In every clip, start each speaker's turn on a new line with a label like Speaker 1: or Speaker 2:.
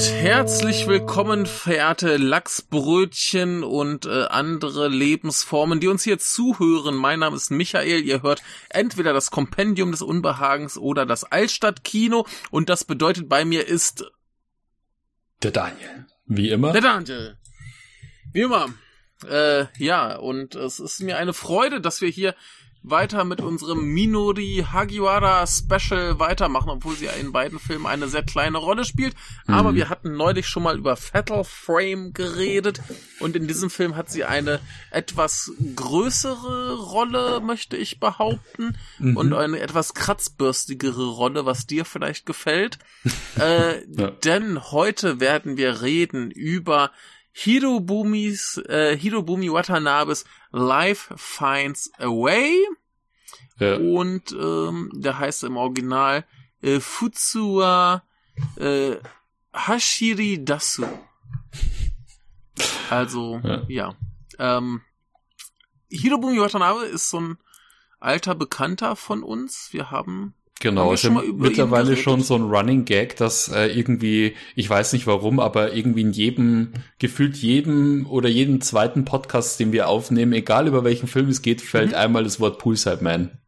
Speaker 1: und herzlich willkommen, verehrte Lachsbrötchen und äh, andere Lebensformen, die uns hier zuhören. Mein Name ist Michael. Ihr hört entweder das Kompendium des Unbehagens oder das Altstadtkino und das bedeutet bei mir ist
Speaker 2: der Daniel. Wie immer.
Speaker 1: Der Daniel. Wie immer. Äh, ja, und es ist mir eine Freude, dass wir hier weiter mit unserem Minori Hagiwara Special weitermachen, obwohl sie in beiden Filmen eine sehr kleine Rolle spielt. Mhm. Aber wir hatten neulich schon mal über Fatal Frame geredet und in diesem Film hat sie eine etwas größere Rolle, möchte ich behaupten, mhm. und eine etwas kratzbürstigere Rolle, was dir vielleicht gefällt. äh, ja. Denn heute werden wir reden über Hirobumis, äh, Hirobumi Watanabes Life Finds a Way. Ja. Und ähm, der heißt im Original äh, Futsua äh, Hashiri Dasu. Also, ja. ja. Ähm, Hirobumi Watanabe ist so ein alter Bekannter von uns. Wir haben
Speaker 2: Genau, ist ja mittlerweile schon so ein Running Gag, dass äh, irgendwie, ich weiß nicht warum, aber irgendwie in jedem, gefühlt jedem oder jedem zweiten Podcast, den wir aufnehmen, egal über welchen Film es geht, fällt mhm. einmal das Wort Poolside Man.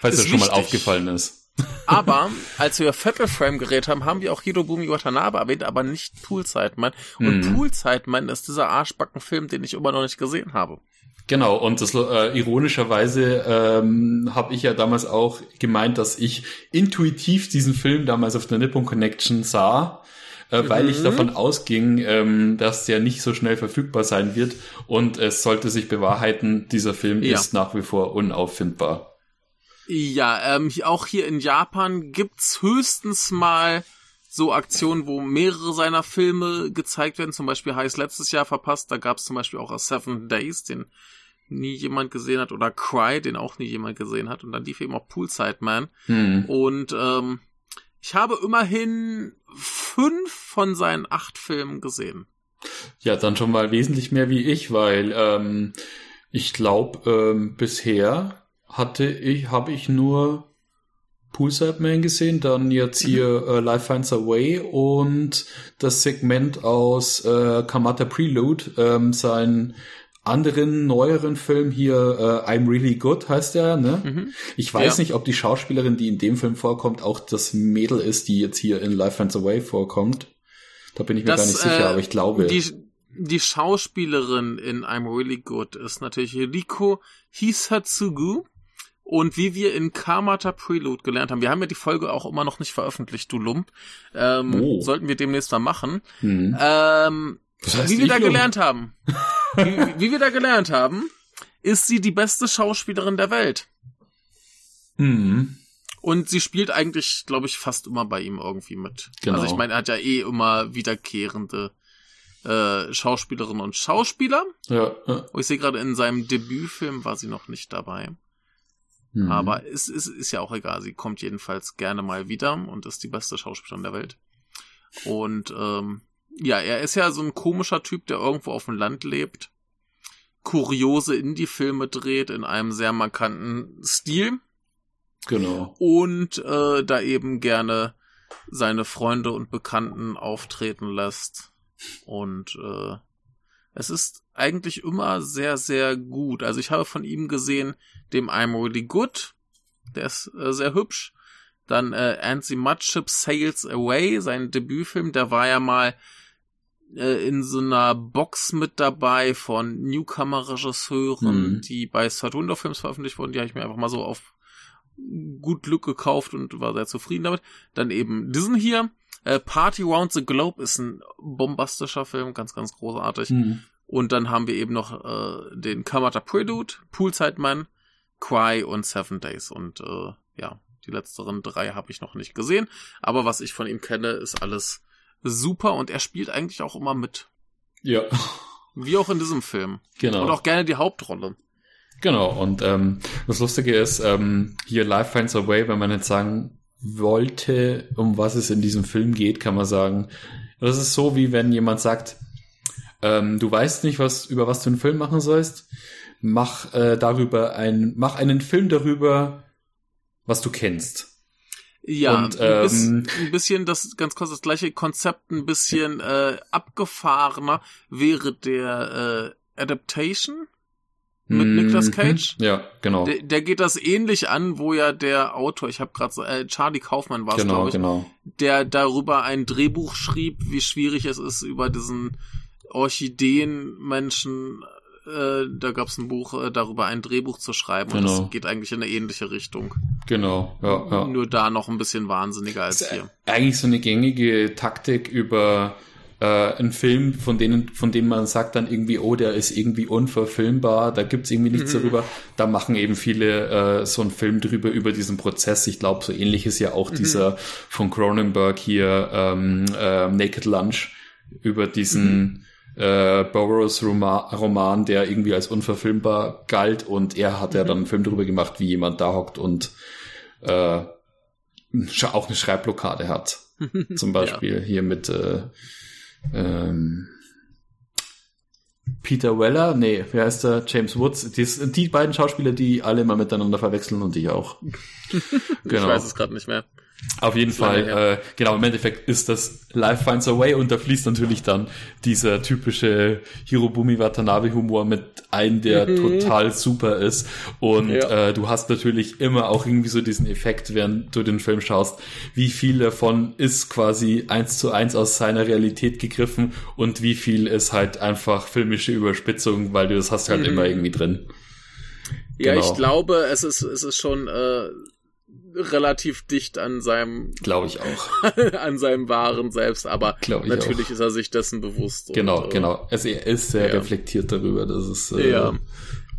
Speaker 2: Falls das schon wichtig. mal aufgefallen ist.
Speaker 1: Aber als wir Fatal Frame geredet haben, haben wir auch Hirobumi Watanabe erwähnt, aber nicht Poolside Man. Und mhm. Poolside Man ist dieser Arschbackenfilm, den ich immer noch nicht gesehen habe.
Speaker 2: Genau, und das äh, ironischerweise ähm, habe ich ja damals auch gemeint, dass ich intuitiv diesen Film damals auf der Nippon Connection sah, äh, mhm. weil ich mhm. davon ausging, ähm, dass der nicht so schnell verfügbar sein wird und es sollte sich bewahrheiten, dieser Film ja. ist nach wie vor unauffindbar.
Speaker 1: Ja, ähm, auch hier in Japan gibt's höchstens mal so Aktionen, wo mehrere seiner Filme gezeigt werden. Zum Beispiel heißt letztes Jahr verpasst. Da gab es zum Beispiel auch A Seven Days, den nie jemand gesehen hat, oder Cry, den auch nie jemand gesehen hat. Und dann lief eben auch Poolside Man. Mhm. Und ähm, ich habe immerhin fünf von seinen acht Filmen gesehen.
Speaker 2: Ja, dann schon mal wesentlich mehr wie ich, weil ähm, ich glaube, ähm, bisher hatte ich, habe ich nur Poolside Man gesehen, dann jetzt mhm. hier mhm. äh, Life Finds a Way und das Segment aus äh, Kamata Prelude, ähm, sein anderen neueren Film hier, äh, I'm Really Good heißt der, ne? Mhm. Ich weiß ja. nicht, ob die Schauspielerin, die in dem Film vorkommt, auch das Mädel ist, die jetzt hier in Life Finds a Way vorkommt. Da bin ich mir das, gar nicht sicher, äh, aber ich glaube.
Speaker 1: Die, die Schauspielerin in I'm Really Good ist natürlich Riko Hisatsugu. Und wie wir in Kamata Prelude gelernt haben, wir haben ja die Folge auch immer noch nicht veröffentlicht, du Lump. Ähm, oh. Sollten wir demnächst mal machen. Mhm. Ähm, wie wir da Lump? gelernt haben. wie, wie wir da gelernt haben, ist sie die beste Schauspielerin der Welt. Mhm. Und sie spielt eigentlich, glaube ich, fast immer bei ihm irgendwie mit. Genau. Also ich meine, er hat ja eh immer wiederkehrende äh, Schauspielerinnen und Schauspieler. Ja. ja. Und ich sehe gerade in seinem Debütfilm war sie noch nicht dabei. Mhm. Aber es ist, ist ja auch egal. Sie kommt jedenfalls gerne mal wieder und ist die beste Schauspielerin der Welt. Und ähm, ja, er ist ja so ein komischer Typ, der irgendwo auf dem Land lebt, kuriose Indie-Filme dreht in einem sehr markanten Stil.
Speaker 2: Genau.
Speaker 1: Und äh, da eben gerne seine Freunde und Bekannten auftreten lässt. Und äh, es ist eigentlich immer sehr, sehr gut. Also ich habe von ihm gesehen, dem I'm Really Good, der ist äh, sehr hübsch. Dann äh, Ansi Mudship Sails Away, sein Debütfilm, der war ja mal äh, in so einer Box mit dabei von Newcomer-Regisseuren, mhm. die bei Saturn Films veröffentlicht wurden. Die habe ich mir einfach mal so auf gut Glück gekauft und war sehr zufrieden damit. Dann eben diesen hier. Äh, Party Round the Globe ist ein bombastischer Film, ganz, ganz großartig. Mhm. Und dann haben wir eben noch äh, den Kamata Prelude, Poolside Man, Cry und Seven Days. Und äh, ja, die letzteren drei habe ich noch nicht gesehen. Aber was ich von ihm kenne, ist alles super und er spielt eigentlich auch immer mit.
Speaker 2: Ja.
Speaker 1: Wie auch in diesem Film.
Speaker 2: Genau.
Speaker 1: Und auch gerne die Hauptrolle.
Speaker 2: Genau, und ähm, das Lustige ist, ähm, hier Life Finds a Way, wenn man jetzt sagen wollte, um was es in diesem Film geht, kann man sagen, das ist so, wie wenn jemand sagt, ähm, du weißt nicht, was über was du einen Film machen sollst, mach äh, darüber ein, mach einen Film darüber, was du kennst.
Speaker 1: Ja,
Speaker 2: Und,
Speaker 1: ein, bis,
Speaker 2: ähm,
Speaker 1: ein bisschen das ganz kurz das gleiche Konzept, ein bisschen äh, abgefahrener wäre der äh, Adaptation mit
Speaker 2: Mhm.
Speaker 1: Nicolas Cage.
Speaker 2: Ja, genau.
Speaker 1: Der, der geht das ähnlich an, wo ja der Autor, ich habe gerade so, äh, Charlie Kaufmann war es,
Speaker 2: Genau,
Speaker 1: glaube ich,
Speaker 2: genau.
Speaker 1: der darüber ein Drehbuch schrieb, wie schwierig es ist, über diesen Orchideenmenschen, äh, da gab es ein Buch, äh, darüber ein Drehbuch zu schreiben. Und
Speaker 2: Genau.
Speaker 1: das geht eigentlich in eine ähnliche Richtung.
Speaker 2: Genau, ja, ja.
Speaker 1: Nur da noch ein bisschen wahnsinniger als hier.
Speaker 2: eigentlich so eine gängige Taktik über äh, einen Film, von denen, von dem man sagt dann irgendwie, oh, der ist irgendwie unverfilmbar, da gibt's irgendwie nichts
Speaker 1: Mhm.
Speaker 2: darüber. Da machen eben viele äh, so einen Film drüber, über diesen Prozess. Ich glaube, so ähnlich ist ja auch
Speaker 1: Mhm.
Speaker 2: dieser von Cronenberg hier, ähm, äh, Naked Lunch, über diesen äh, Burroughs Roma Roman, der irgendwie als unverfilmbar galt und er hat ja dann einen Film darüber gemacht, wie jemand da hockt und äh, auch eine Schreibblockade hat. Zum Beispiel hier mit äh, ähm, Peter Weller, nee, wer heißt der? James Woods. Die, die beiden Schauspieler, die alle mal miteinander verwechseln und ich auch.
Speaker 1: Ich weiß es gerade nicht mehr.
Speaker 2: Auf jeden Fall, äh, genau, im Endeffekt ist das Life Finds a Way und da fließt natürlich dann dieser typische Hirobumi Watanabe Humor mit ein, der total super ist. Und
Speaker 1: Mhm. Ja.
Speaker 2: äh, du hast natürlich immer auch irgendwie so diesen Effekt, während du den Film schaust, wie viel davon ist quasi eins zu eins aus seiner Realität gegriffen und wie viel ist halt einfach filmische Überspitzung, weil du das hast halt
Speaker 1: Mhm.
Speaker 2: immer irgendwie drin.
Speaker 1: Ja,
Speaker 2: Genau.
Speaker 1: ich glaube, es ist, es ist schon äh, relativ dicht an seinem,
Speaker 2: Glaube ich auch.
Speaker 1: an seinem wahren Selbst, aber natürlich
Speaker 2: auch.
Speaker 1: ist er sich dessen bewusst.
Speaker 2: Genau,
Speaker 1: und,
Speaker 2: genau. Also er ist sehr
Speaker 1: ja.
Speaker 2: reflektiert darüber. Das ist äh,
Speaker 1: Ja.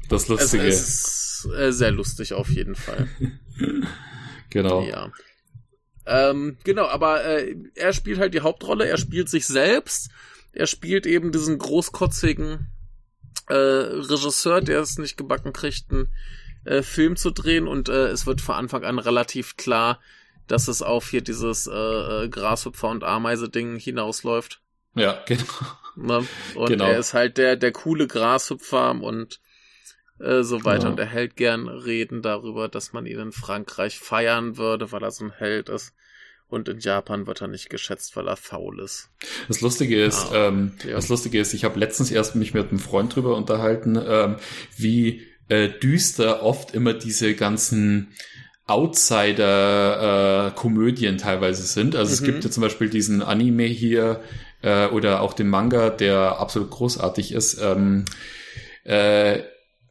Speaker 2: das
Speaker 1: Es,
Speaker 2: Lustige.
Speaker 1: es ist äh, sehr lustig auf jeden Fall.
Speaker 2: genau.
Speaker 1: Ja. Ähm, genau, aber äh, er spielt halt die Hauptrolle, er spielt sich selbst, er spielt eben diesen großkotzigen äh, Regisseur, der es nicht gebacken kriegt, einen äh, Film zu drehen und äh, es wird von Anfang an relativ klar, dass es auf hier dieses äh, äh, Grashüpfer- und Ameise-Ding hinausläuft.
Speaker 2: Ja, genau.
Speaker 1: Ne? Und
Speaker 2: Genau.
Speaker 1: er ist halt der, der coole Grashüpfer und äh, so weiter.
Speaker 2: Genau.
Speaker 1: Und er hält gern Reden darüber, dass man ihn in Frankreich feiern würde, weil er so ein Held ist. Und in Japan wird er nicht geschätzt, weil er faul ist.
Speaker 2: Das Lustige ist,
Speaker 1: Ah,
Speaker 2: ähm,
Speaker 1: ja.
Speaker 2: das Lustige ist, ich habe letztens erst mich mit einem Freund drüber unterhalten, ähm, wie äh, düster oft immer diese ganzen Outsider-Komödien teilweise sind. Also es
Speaker 1: Mhm.
Speaker 2: gibt ja zum Beispiel diesen Anime hier äh, oder auch den Manga, der absolut großartig ist. Ähm, äh,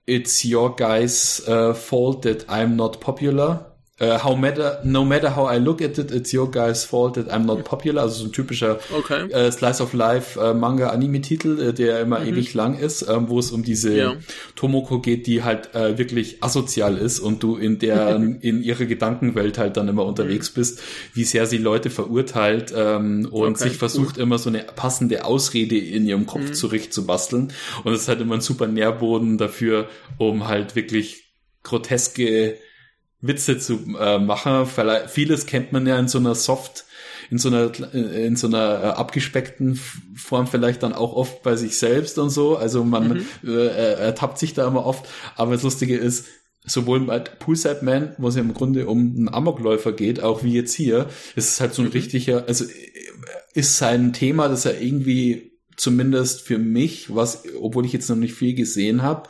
Speaker 2: It's your guys' uh, fault that I'm not popular. Uh, how matter, no matter how I look at it, it's your guys' fault that I'm not popular. Also so ein typischer
Speaker 1: Okay.
Speaker 2: äh, Slice of Life äh, Manga Anime Titel, äh, der immer ewig lang ist, ähm, wo es um diese
Speaker 1: Mhm. Ja.
Speaker 2: Tomoko geht, die halt äh, wirklich asozial ist und du in der in ihrer Gedankenwelt halt dann immer unterwegs bist, wie sehr sie Leute verurteilt ähm, und
Speaker 1: Okay,
Speaker 2: sich versucht immer so eine passende Ausrede in ihrem Kopf
Speaker 1: Mhm.
Speaker 2: zurechtzubasteln und es ist halt immer ein super Nährboden dafür, um halt wirklich groteske Witze zu äh, machen. Vielleicht, vieles kennt man ja in so einer Soft, in so einer, äh, in so einer äh, abgespeckten Form vielleicht dann auch oft bei sich selbst und so. Also man
Speaker 1: Mhm.
Speaker 2: äh, er- ertappt sich da immer oft. Aber das Lustige ist, sowohl bei Poolside Man, wo es ja im Grunde um einen Amokläufer geht, auch wie jetzt hier, ist es halt so ein
Speaker 1: Mhm.
Speaker 2: richtiger, also äh, ist sein Thema, dass er irgendwie zumindest für mich, was, obwohl ich jetzt noch nicht viel gesehen habe,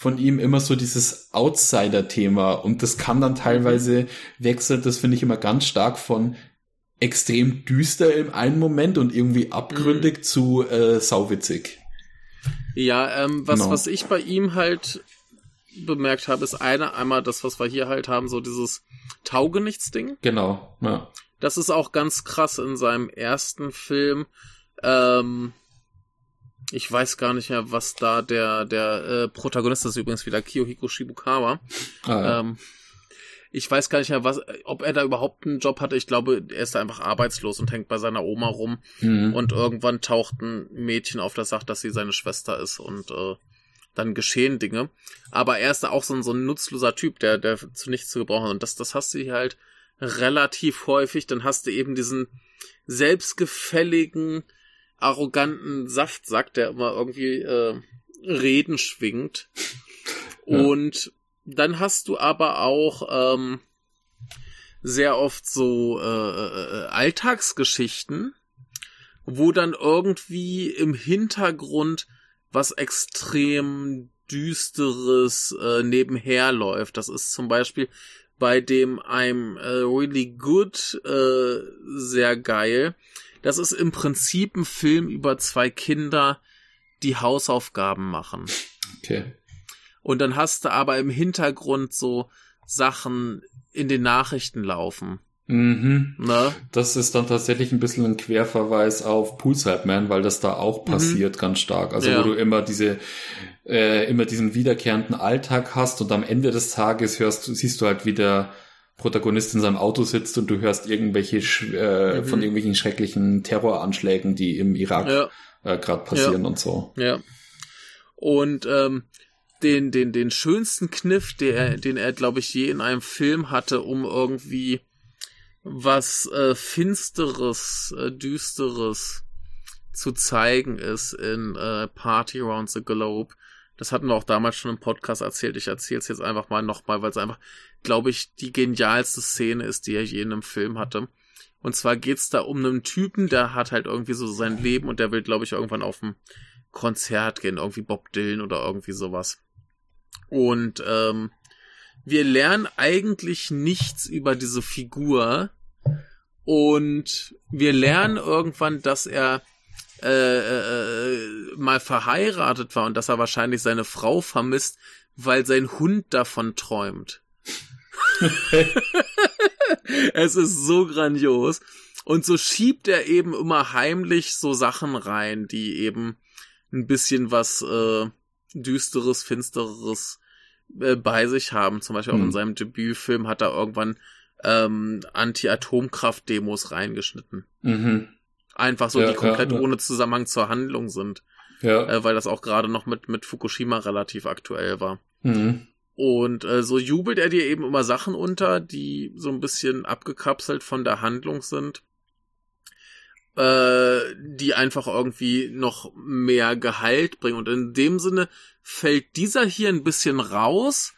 Speaker 2: von ihm immer so dieses Outsider-Thema und das kann dann teilweise wechselt, das finde ich immer ganz stark von extrem düster im einen Moment und irgendwie abgründig zu äh, sauwitzig.
Speaker 1: Ja, ähm, was,
Speaker 2: Genau.
Speaker 1: was ich bei ihm halt bemerkt habe, ist eine, einmal das, was wir hier halt haben, so dieses Taugenichts-Ding.
Speaker 2: Genau, ja.
Speaker 1: Das ist auch ganz krass in seinem ersten Film. Ähm, ich weiß gar nicht mehr, was da der, der äh, Protagonist ist, übrigens wieder Kiyohiko Shibukawa.
Speaker 2: Ah, ja.
Speaker 1: Ähm, ich weiß gar nicht mehr, was, ob er da überhaupt einen Job hatte. Ich glaube, er ist da einfach arbeitslos und hängt bei seiner Oma rum.
Speaker 2: Mhm.
Speaker 1: Und irgendwann taucht ein Mädchen auf, das sagt, dass sie seine Schwester ist und äh, dann geschehen Dinge. Aber er ist da auch so ein, so ein nutzloser Typ, der, der zu nichts zu gebrauchen ist. Und das, das hast du hier halt relativ häufig. Dann hast du eben diesen selbstgefälligen, arroganten Saftsack, der immer irgendwie äh, Reden schwingt.
Speaker 2: Ja.
Speaker 1: Und dann hast du aber auch ähm, sehr oft so äh, äh, Alltagsgeschichten, wo dann irgendwie im Hintergrund was extrem düsteres äh, nebenher läuft. Das ist zum Beispiel bei dem I'm äh, Really Good äh, sehr geil. Das ist im Prinzip ein Film über zwei Kinder, die Hausaufgaben machen.
Speaker 2: Okay.
Speaker 1: Und dann hast du aber im Hintergrund so Sachen in den Nachrichten laufen.
Speaker 2: Mhm.
Speaker 1: Ne?
Speaker 2: Das ist dann tatsächlich ein bisschen ein Querverweis auf Poolside Man, weil das da auch passiert mhm. ganz stark. Also
Speaker 1: Ja.
Speaker 2: wo du immer diese, äh, immer diesen wiederkehrenden Alltag hast und am Ende des Tages hörst, du- siehst du halt, wie der Protagonist in seinem Auto sitzt und du hörst irgendwelche äh,
Speaker 1: Mhm.
Speaker 2: von irgendwelchen schrecklichen Terroranschlägen, die im Irak
Speaker 1: Ja.
Speaker 2: äh, gerade passieren und so.
Speaker 1: Ja. Und ähm, den, den, den schönsten Kniff, der, den er, glaube ich, je in einem Film hatte, um irgendwie was äh, Finsteres, äh, Düsteres zu zeigen, ist in äh, Party Around the Globe. Das hatten wir auch damals schon im Podcast erzählt. Ich erzähle es jetzt einfach mal nochmal, weil es einfach, glaube ich, die genialste Szene ist, die er je in einem Film hatte. Und zwar geht's da um einen Typen, der hat halt irgendwie so sein Leben und der will, glaube ich, irgendwann auf ein Konzert gehen, irgendwie Bob Dylan oder irgendwie sowas. Und ähm, wir lernen eigentlich nichts über diese Figur und wir lernen irgendwann, dass er äh, äh, mal verheiratet war und dass er wahrscheinlich seine Frau vermisst, weil sein Hund davon träumt. es ist so grandios. Und so schiebt er eben immer heimlich so Sachen rein, die eben ein bisschen was äh, düsteres, finsteres äh, bei sich haben. Zum Beispiel auch
Speaker 2: Hm.
Speaker 1: in seinem Debütfilm hat er irgendwann ähm, Anti-Atomkraft-Demos reingeschnitten.
Speaker 2: Mhm.
Speaker 1: Einfach so,
Speaker 2: Ja,
Speaker 1: die komplett
Speaker 2: ja, ja.
Speaker 1: ohne Zusammenhang zur Handlung sind,
Speaker 2: Ja.
Speaker 1: äh, weil das auch gerade noch mit, mit Fukushima relativ aktuell war.
Speaker 2: Mhm.
Speaker 1: Und äh, so jubelt er dir eben immer Sachen unter, die so ein bisschen abgekapselt von der Handlung sind, äh, die einfach irgendwie noch mehr Gehalt bringen. Und in dem Sinne fällt dieser hier ein bisschen raus,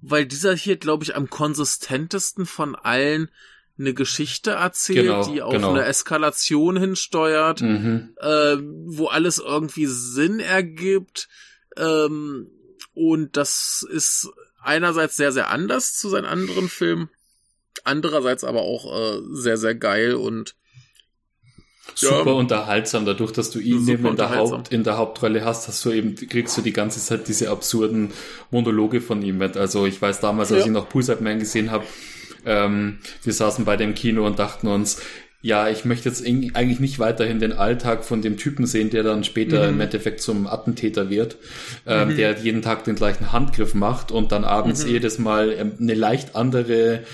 Speaker 1: weil dieser hier, glaube ich, am konsistentesten von allen eine Geschichte erzählt,
Speaker 2: Genau,
Speaker 1: die auf
Speaker 2: genau.
Speaker 1: eine Eskalation hinsteuert
Speaker 2: Mhm.
Speaker 1: äh, wo alles irgendwie Sinn ergibt. Ähm, und das ist einerseits sehr, sehr anders zu seinen anderen Filmen, andererseits aber auch äh, sehr, sehr geil und
Speaker 2: super
Speaker 1: Ja.
Speaker 2: unterhaltsam, dadurch, dass du ihn eben in der. Haupt, in der Hauptrolle hast, hast du eben, kriegst du die ganze Zeit diese absurden Monologe von ihm mit. Also ich weiß damals, als
Speaker 1: Ja.
Speaker 2: ich noch Poolside Man gesehen habe, ähm, wir saßen bei dem Kino und dachten uns, ja, ich möchte jetzt eigentlich nicht weiterhin den Alltag von dem Typen sehen, der dann später
Speaker 1: Mhm.
Speaker 2: im Endeffekt zum Attentäter wird, ähm, der jeden Tag den gleichen Handgriff macht und dann abends
Speaker 1: Mhm.
Speaker 2: jedes Mal ähm, eine leicht andere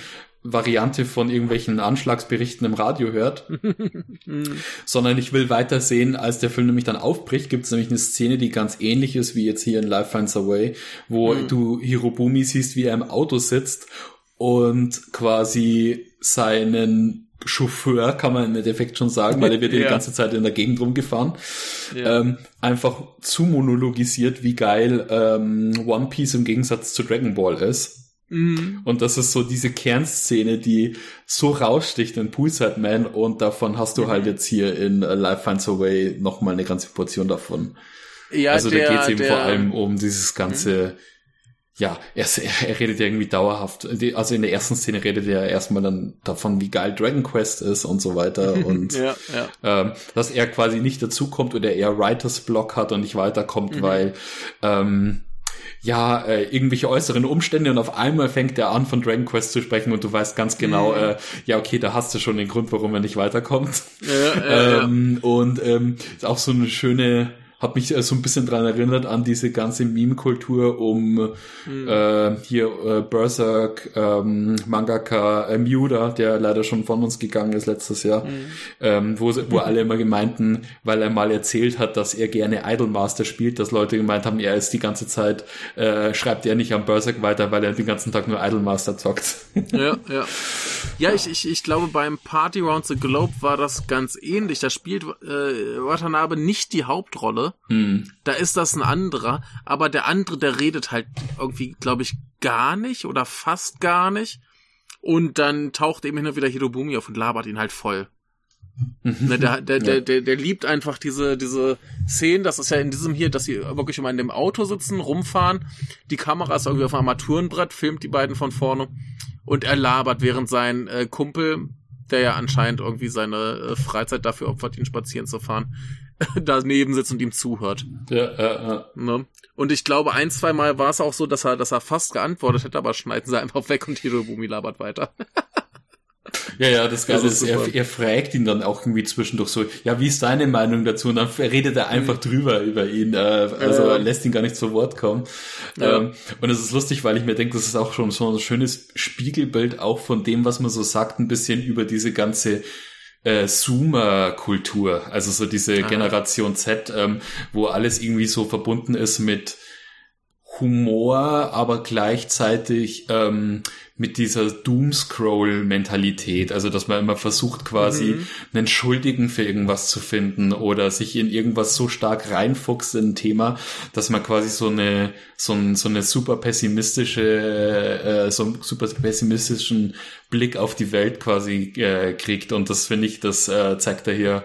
Speaker 2: Variante von irgendwelchen Anschlagsberichten im Radio hört sondern ich will weiter sehen, als der Film nämlich dann aufbricht, gibt es nämlich eine Szene, die ganz ähnlich ist wie jetzt hier in Life Finds a Way, wo
Speaker 1: Mhm.
Speaker 2: du Hirobumi siehst, wie er im Auto sitzt und quasi seinen Chauffeur, kann man im Endeffekt schon sagen, weil er wird ja die ganze Zeit in der Gegend rumgefahren,
Speaker 1: ja.
Speaker 2: ähm, einfach zu monologisiert, wie geil ähm, One Piece im Gegensatz zu Dragon Ball ist.
Speaker 1: Mhm.
Speaker 2: Und das ist so diese Kernszene, die so raussticht in Poolside Man und davon hast du
Speaker 1: Mhm.
Speaker 2: halt jetzt hier in äh, Life Finds a Way nochmal eine ganze Portion davon.
Speaker 1: ja,
Speaker 2: also
Speaker 1: der,
Speaker 2: da geht es eben
Speaker 1: der,
Speaker 2: vor allem um dieses ganze, ja, er, er, redet ja irgendwie dauerhaft, also in der ersten Szene redet er erstmal dann davon, wie geil Dragon Quest ist und so weiter und
Speaker 1: ja, ja.
Speaker 2: ähm, dass er quasi nicht dazukommt oder er Writers Block hat und nicht weiterkommt,
Speaker 1: Mhm.
Speaker 2: weil ähm, ja, äh, irgendwelche äußeren Umstände und auf einmal fängt er an von Dragon Quest zu sprechen und du weißt ganz genau,
Speaker 1: Mhm.
Speaker 2: äh, ja, okay, da hast du schon den Grund, warum er nicht weiterkommt.
Speaker 1: ja.
Speaker 2: Ähm, und ähm, ist auch so eine schöne, hat mich äh, so ein bisschen dran erinnert an diese ganze Meme-Kultur um
Speaker 1: Mhm.
Speaker 2: äh, hier äh, Berserk, ähm, Mangaka äh, Miura, der leider schon von uns gegangen ist letztes Jahr,
Speaker 1: Mhm.
Speaker 2: ähm, wo, wo alle immer gemeinten, weil er mal erzählt hat, dass er gerne Idolmaster spielt, dass Leute gemeint haben, er ist die ganze Zeit, äh, schreibt er nicht am Berserk weiter, weil er den ganzen Tag nur Idolmaster zockt.
Speaker 1: Ja, ja. Ja, ich, ich, ich glaube, beim Party Round the Globe war das ganz ähnlich. Da spielt äh, Watanabe nicht die Hauptrolle.
Speaker 2: Hm.
Speaker 1: Da ist das ein anderer, aber der andere, der redet halt irgendwie, glaube ich, gar nicht oder fast gar nicht. Und dann taucht eben hin und wieder Hirobumi auf und labert ihn halt voll. ne, der, der, der, der, der liebt einfach diese, diese Szenen. Das ist ja in diesem hier, dass sie wirklich immer in dem Auto sitzen, rumfahren. Die Kamera ist irgendwie auf einem Armaturenbrett, filmt die beiden von vorne. Und er labert, während sein äh, Kumpel, der ja anscheinend irgendwie seine äh, Freizeit dafür opfert, ihn spazieren zu fahren, daneben sitzt und ihm zuhört.
Speaker 2: Ja, ja, ja.
Speaker 1: Ne? Und ich glaube, ein, zwei Mal war es auch so, dass er, dass er fast geantwortet hätte, aber schneiden sie einfach weg und Hirobumi labert weiter.
Speaker 2: Ja, ja, das Geile
Speaker 1: Das
Speaker 2: ist, er, er fragt ihn dann auch irgendwie zwischendurch so, ja, wie ist deine Meinung dazu? Und dann redet er einfach drüber über ihn, äh, also er lässt ihn gar nicht zu Wort kommen.
Speaker 1: Ja.
Speaker 2: Ähm, und es ist lustig, weil ich mir denke, das ist auch schon so ein schönes Spiegelbild auch von dem, was man so sagt, ein bisschen über diese ganze äh, Zoomer-Kultur, also so diese
Speaker 1: Ah.
Speaker 2: Generation Z, ähm, wo alles irgendwie so verbunden ist mit Humor, aber gleichzeitig ähm, mit dieser Doomscroll-Mentalität, also dass man immer versucht quasi
Speaker 1: Mhm.
Speaker 2: einen Schuldigen für irgendwas zu finden oder sich in irgendwas so stark reinfuchst in ein Thema, dass man quasi so eine so, ein, so eine super pessimistische äh, so einen super pessimistischen Blick auf die Welt quasi äh, kriegt und das finde ich, das äh, zeigt er hier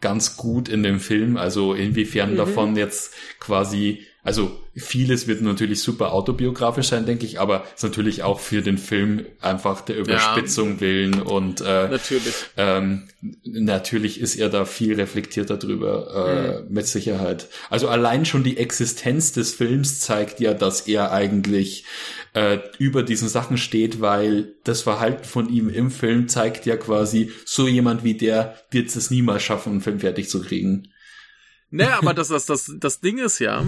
Speaker 2: ganz gut in dem Film. Also inwiefern
Speaker 1: Mhm.
Speaker 2: davon jetzt quasi, also vieles wird natürlich super autobiografisch sein, denke ich, aber ist natürlich auch für den Film einfach der Überspitzung willen und äh,
Speaker 1: Natürlich.
Speaker 2: ähm, natürlich ist er da viel reflektierter drüber, äh, mit Sicherheit. Also allein schon die Existenz des Films zeigt ja, dass er eigentlich äh, über diesen Sachen steht, weil das Verhalten von ihm im Film zeigt ja quasi, so jemand wie der wird es niemals schaffen, einen Film fertig zu kriegen.
Speaker 1: Naja, aber das, das, das, das Ding ist ja,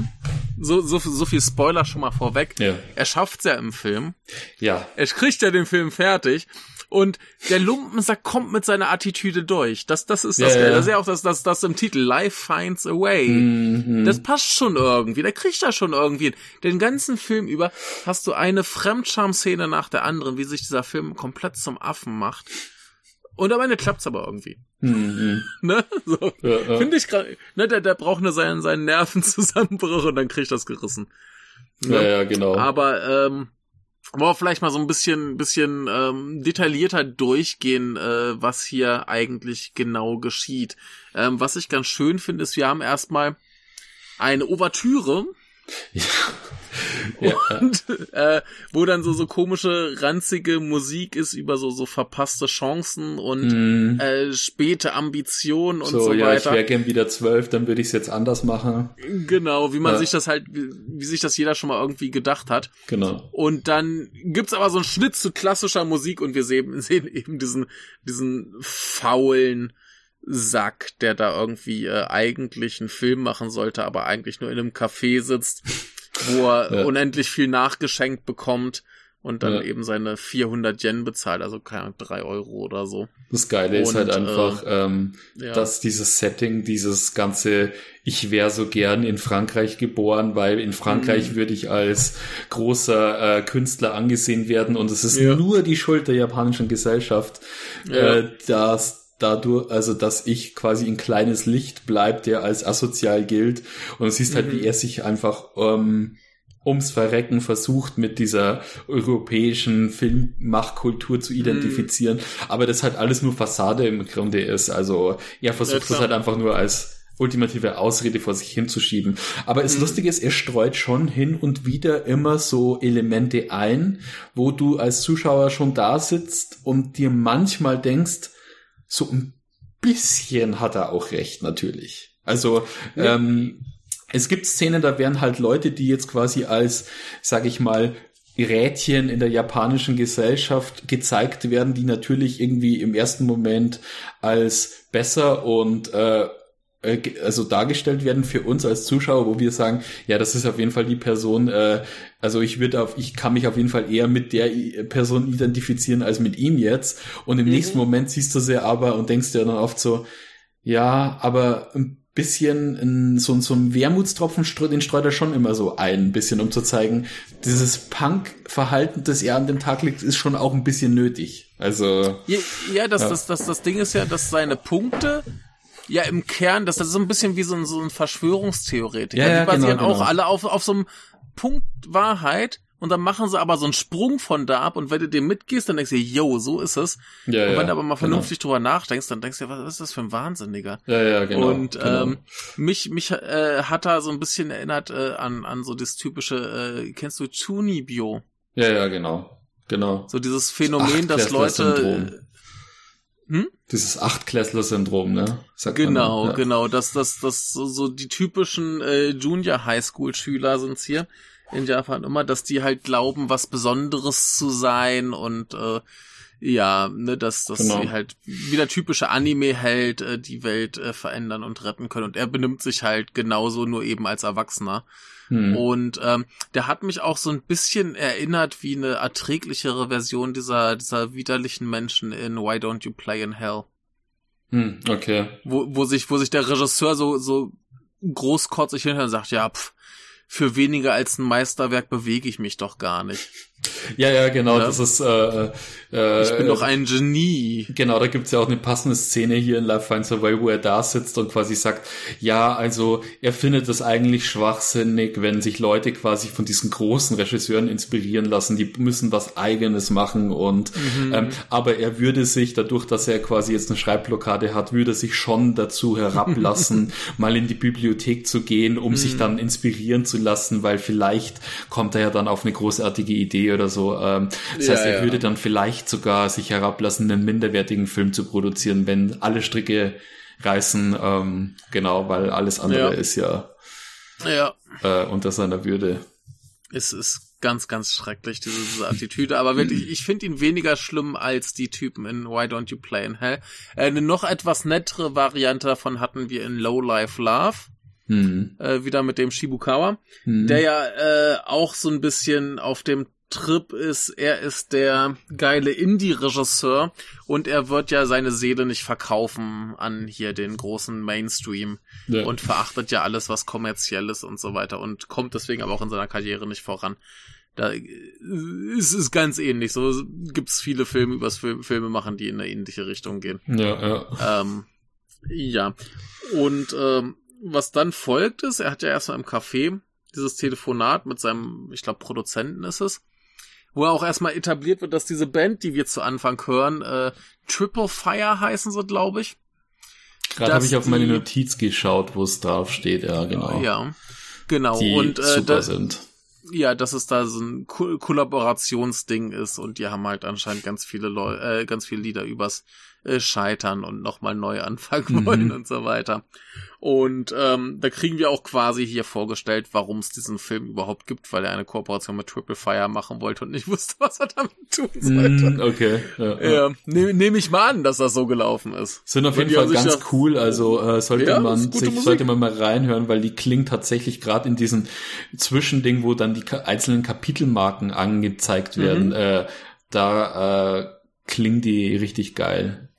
Speaker 1: so, so, so viel Spoiler schon mal vorweg.
Speaker 2: Ja.
Speaker 1: Er schafft's ja im Film.
Speaker 2: Ja,
Speaker 1: Er kriegt ja den Film fertig. Und der Lumpensack kommt mit seiner Attitüde durch. Das, das ist das.
Speaker 2: Ja, ja.
Speaker 1: Das ist ja auch das, das, das im Titel. Life finds a way.
Speaker 2: Mhm.
Speaker 1: Das passt schon irgendwie. Der kriegt da schon irgendwie. hin. Den ganzen Film über hast du eine Fremdscham-Szene nach der anderen, wie sich dieser Film komplett zum Affen macht. Und am Ende klappt's aber irgendwie.
Speaker 2: Mhm.
Speaker 1: Ne? So.
Speaker 2: Ja, ja.
Speaker 1: Finde ich gerade, ne, der, der braucht nur seinen, seinen Nervenzusammenbruch und dann kriegt das gerissen. Ne?
Speaker 2: ja, ja, genau.
Speaker 1: Aber ähm, wollen wir vielleicht mal so ein bisschen, bisschen ähm, detaillierter durchgehen, äh, was hier eigentlich genau geschieht. Ähm, was ich ganz schön finde, ist, wir haben erstmal eine Ouvertüre,
Speaker 2: ja,
Speaker 1: und, äh, wo dann so so komische ranzige Musik ist über so so verpasste Chancen und
Speaker 2: Mhm.
Speaker 1: äh, späte Ambitionen und
Speaker 2: so,
Speaker 1: so,
Speaker 2: ja, ich
Speaker 1: weiter.
Speaker 2: wäre gern wieder zwölf, dann würde ich es jetzt anders machen.
Speaker 1: Genau, wie man
Speaker 2: Ja.
Speaker 1: sich das halt, wie, wie sich das jeder schon mal irgendwie gedacht hat.
Speaker 2: Genau.
Speaker 1: Und dann gibt's aber so einen Schnitt zu klassischer Musik und wir sehen, sehen eben diesen, diesen faulen Sack, der da irgendwie äh, eigentlich einen Film machen sollte, aber eigentlich nur in einem Café sitzt, wo er
Speaker 2: Ja.
Speaker 1: unendlich viel nachgeschenkt bekommt und dann
Speaker 2: Ja.
Speaker 1: eben seine 400 Yen bezahlt, also keine Ahnung, drei Euro oder so.
Speaker 2: Das Geile ist
Speaker 1: Und,
Speaker 2: halt einfach, ähm,
Speaker 1: Ja.
Speaker 2: dass dieses Setting, dieses ganze, ich wäre so gern in Frankreich geboren, weil in Frankreich
Speaker 1: Mhm.
Speaker 2: würde ich als großer äh, Künstler angesehen werden und es ist nur die Schuld der japanischen Gesellschaft, äh, dass dadurch, also dass ich quasi ein kleines Licht bleib, der als asozial gilt und du siehst halt,
Speaker 1: Mhm.
Speaker 2: wie er sich einfach ähm, ums Verrecken versucht, mit dieser europäischen Filmmachkultur zu identifizieren, aber das halt alles nur Fassade im Grunde ist. Also er versucht
Speaker 1: klar.
Speaker 2: das halt einfach nur als ultimative Ausrede vor sich hinzuschieben. Aber das
Speaker 1: Mhm.
Speaker 2: Lustige ist, er streut schon hin und wieder immer so Elemente ein, wo du als Zuschauer schon da sitzt und dir manchmal denkst, so ein bisschen hat er auch recht, natürlich. Also,
Speaker 1: Ja.
Speaker 2: ähm, es gibt Szenen, da werden halt Leute, die jetzt quasi als, sag ich mal, Rädchen in der japanischen Gesellschaft gezeigt werden, die natürlich irgendwie im ersten Moment als besser und äh, also dargestellt werden für uns als Zuschauer, wo wir sagen, ja, das ist auf jeden Fall die Person, äh, also ich würde auf, ich kann mich auf jeden Fall eher mit der Person identifizieren als mit ihm jetzt. Und im
Speaker 1: Mhm.
Speaker 2: nächsten Moment siehst du sie aber und denkst dir dann oft so, ja, aber ein bisschen ein, so, so ein Wermutstropfen, den streut er schon immer so ein, ein bisschen, um zu zeigen, dieses Punk-Verhalten, das er an dem Tag legt, ist schon auch ein bisschen nötig. Also,
Speaker 1: Ja, ja, das,
Speaker 2: Ja.
Speaker 1: Das, das, das Ding ist ja, dass seine Punkte ja im Kern, das, das ist so ein bisschen wie so ein, so ein Verschwörungstheoretiker.
Speaker 2: Ja, ja,
Speaker 1: die basieren
Speaker 2: genau,
Speaker 1: auch
Speaker 2: genau.
Speaker 1: alle auf, auf so einem Punkt Wahrheit und dann machen sie aber so einen Sprung von da ab und wenn du dem mitgehst, dann denkst du, yo, so ist es.
Speaker 2: Ja,
Speaker 1: und wenn
Speaker 2: ja,
Speaker 1: du aber mal
Speaker 2: genau.
Speaker 1: vernünftig drüber nachdenkst, dann denkst du, was ist das für ein Wahnsinniger?
Speaker 2: Ja, ja, genau.
Speaker 1: und
Speaker 2: genau.
Speaker 1: ähm, mich, mich äh, hat er so ein bisschen erinnert äh, an, an so das typische, äh, kennst du Chunibyo?
Speaker 2: ja, ja, genau. Genau.
Speaker 1: So dieses Phänomen, dass
Speaker 2: Achtklässler-Syndrom.
Speaker 1: Leute. Hm?
Speaker 2: Dieses Achtklässler-Syndrom, ne? Sagt man
Speaker 1: Genau,
Speaker 2: dann, ja.
Speaker 1: genau. Das, das, das, so, so die typischen äh, Junior High School Schüler sind's hier in Japan immer, dass die halt glauben, was Besonderes zu sein und äh, ja, ne, dass, dass
Speaker 2: Genau.
Speaker 1: sie halt wie der typische Anime-Held äh, die Welt äh, verändern und retten können. Und er benimmt sich halt genauso, nur eben als Erwachsener.
Speaker 2: Hm.
Speaker 1: Und ähm, der hat mich auch so ein bisschen erinnert wie eine erträglichere Version dieser, dieser widerlichen Menschen in Why Don't You Play in Hell
Speaker 2: Hm, okay.
Speaker 1: wo, wo sich, wo sich der Regisseur so, so großkotzig hinhört und sagt, ja, pff, für weniger als ein Meisterwerk bewege ich mich doch gar nicht.
Speaker 2: Ja, ja, genau,
Speaker 1: Ja.
Speaker 2: das ist, äh, äh,
Speaker 1: Ich bin doch ein Genie.
Speaker 2: Genau, da gibt's ja auch eine passende Szene hier in Life Finds a Way, wo er da sitzt und quasi sagt, ja, also er findet es eigentlich schwachsinnig, wenn sich Leute quasi von diesen großen Regisseuren inspirieren lassen, die müssen was eigenes machen und ähm, aber er würde sich, dadurch, dass er quasi jetzt eine Schreibblockade hat, würde sich schon dazu herablassen, mal in die Bibliothek zu gehen, um sich dann inspirieren zu lassen, weil vielleicht kommt er ja dann auf eine großartige Idee oder so. Ähm, das
Speaker 1: Ja,
Speaker 2: heißt, er
Speaker 1: ja.
Speaker 2: würde dann vielleicht sogar sich herablassen, einen minderwertigen Film zu produzieren, wenn alle Stricke reißen, ähm, genau, weil alles andere
Speaker 1: Ja.
Speaker 2: ist ja
Speaker 1: Ja,
Speaker 2: äh, unter seiner Würde.
Speaker 1: es ist ganz, ganz schrecklich, diese, diese Attitüde. Aber wirklich, ich finde ihn weniger schlimm als die Typen in Why Don't You Play in Hell. Äh, eine noch etwas nettere Variante davon hatten wir in Low Life Love.
Speaker 2: Hm.
Speaker 1: Äh, wieder mit dem Shibukawa.
Speaker 2: Hm.
Speaker 1: der ja äh, auch so ein bisschen auf dem Trip ist, er ist der geile Indie-Regisseur und er wird ja seine Seele nicht verkaufen an hier den großen Mainstream
Speaker 2: Ja.
Speaker 1: und verachtet ja alles, was kommerziell ist und so weiter und kommt deswegen aber auch in seiner Karriere nicht voran. Da äh, ist es ganz ähnlich. So gibt's viele Filme übers Film, Filme machen, die in eine ähnliche Richtung gehen.
Speaker 2: ja, ja.
Speaker 1: Ähm, ja. Und ähm, was dann folgt ist, er hat ja erstmal im Café dieses Telefonat mit seinem, ich glaube, Produzenten ist es, wo auch erstmal etabliert wird, dass diese Band, die wir zu Anfang hören, äh, Triple Fire heißen sie, glaube ich.
Speaker 2: Gerade habe ich auf meine Notiz geschaut, wo es drauf steht, ja, genau.
Speaker 1: Ja. Genau.
Speaker 2: Die
Speaker 1: und äh,
Speaker 2: super
Speaker 1: da,
Speaker 2: sind.
Speaker 1: ja, dass es da so ein Ko Kollaborationsding ist und die haben halt anscheinend ganz viele Leu äh, ganz viele Lieder übers äh, Scheitern und nochmal neu anfangen
Speaker 2: Mhm.
Speaker 1: wollen und so weiter. Und ähm, da kriegen wir auch quasi hier vorgestellt, warum es diesen Film überhaupt gibt, weil er eine Kooperation mit Triple Fire machen wollte und nicht wusste, was er damit tun sollte.
Speaker 2: Hm, okay. Ja, ja.
Speaker 1: Ja, nehme nehm ich mal an, dass das so gelaufen ist.
Speaker 2: Sind auf
Speaker 1: Wenn
Speaker 2: jeden Fall
Speaker 1: sich
Speaker 2: ganz
Speaker 1: ja-
Speaker 2: cool, also äh, sollte
Speaker 1: Ja,
Speaker 2: man sich,
Speaker 1: Musik.
Speaker 2: sollte man mal reinhören, weil die klingt tatsächlich gerade in diesem Zwischending, wo dann die einzelnen Kapitelmarken angezeigt werden,
Speaker 1: Mhm.
Speaker 2: äh, da äh, klingt die richtig geil.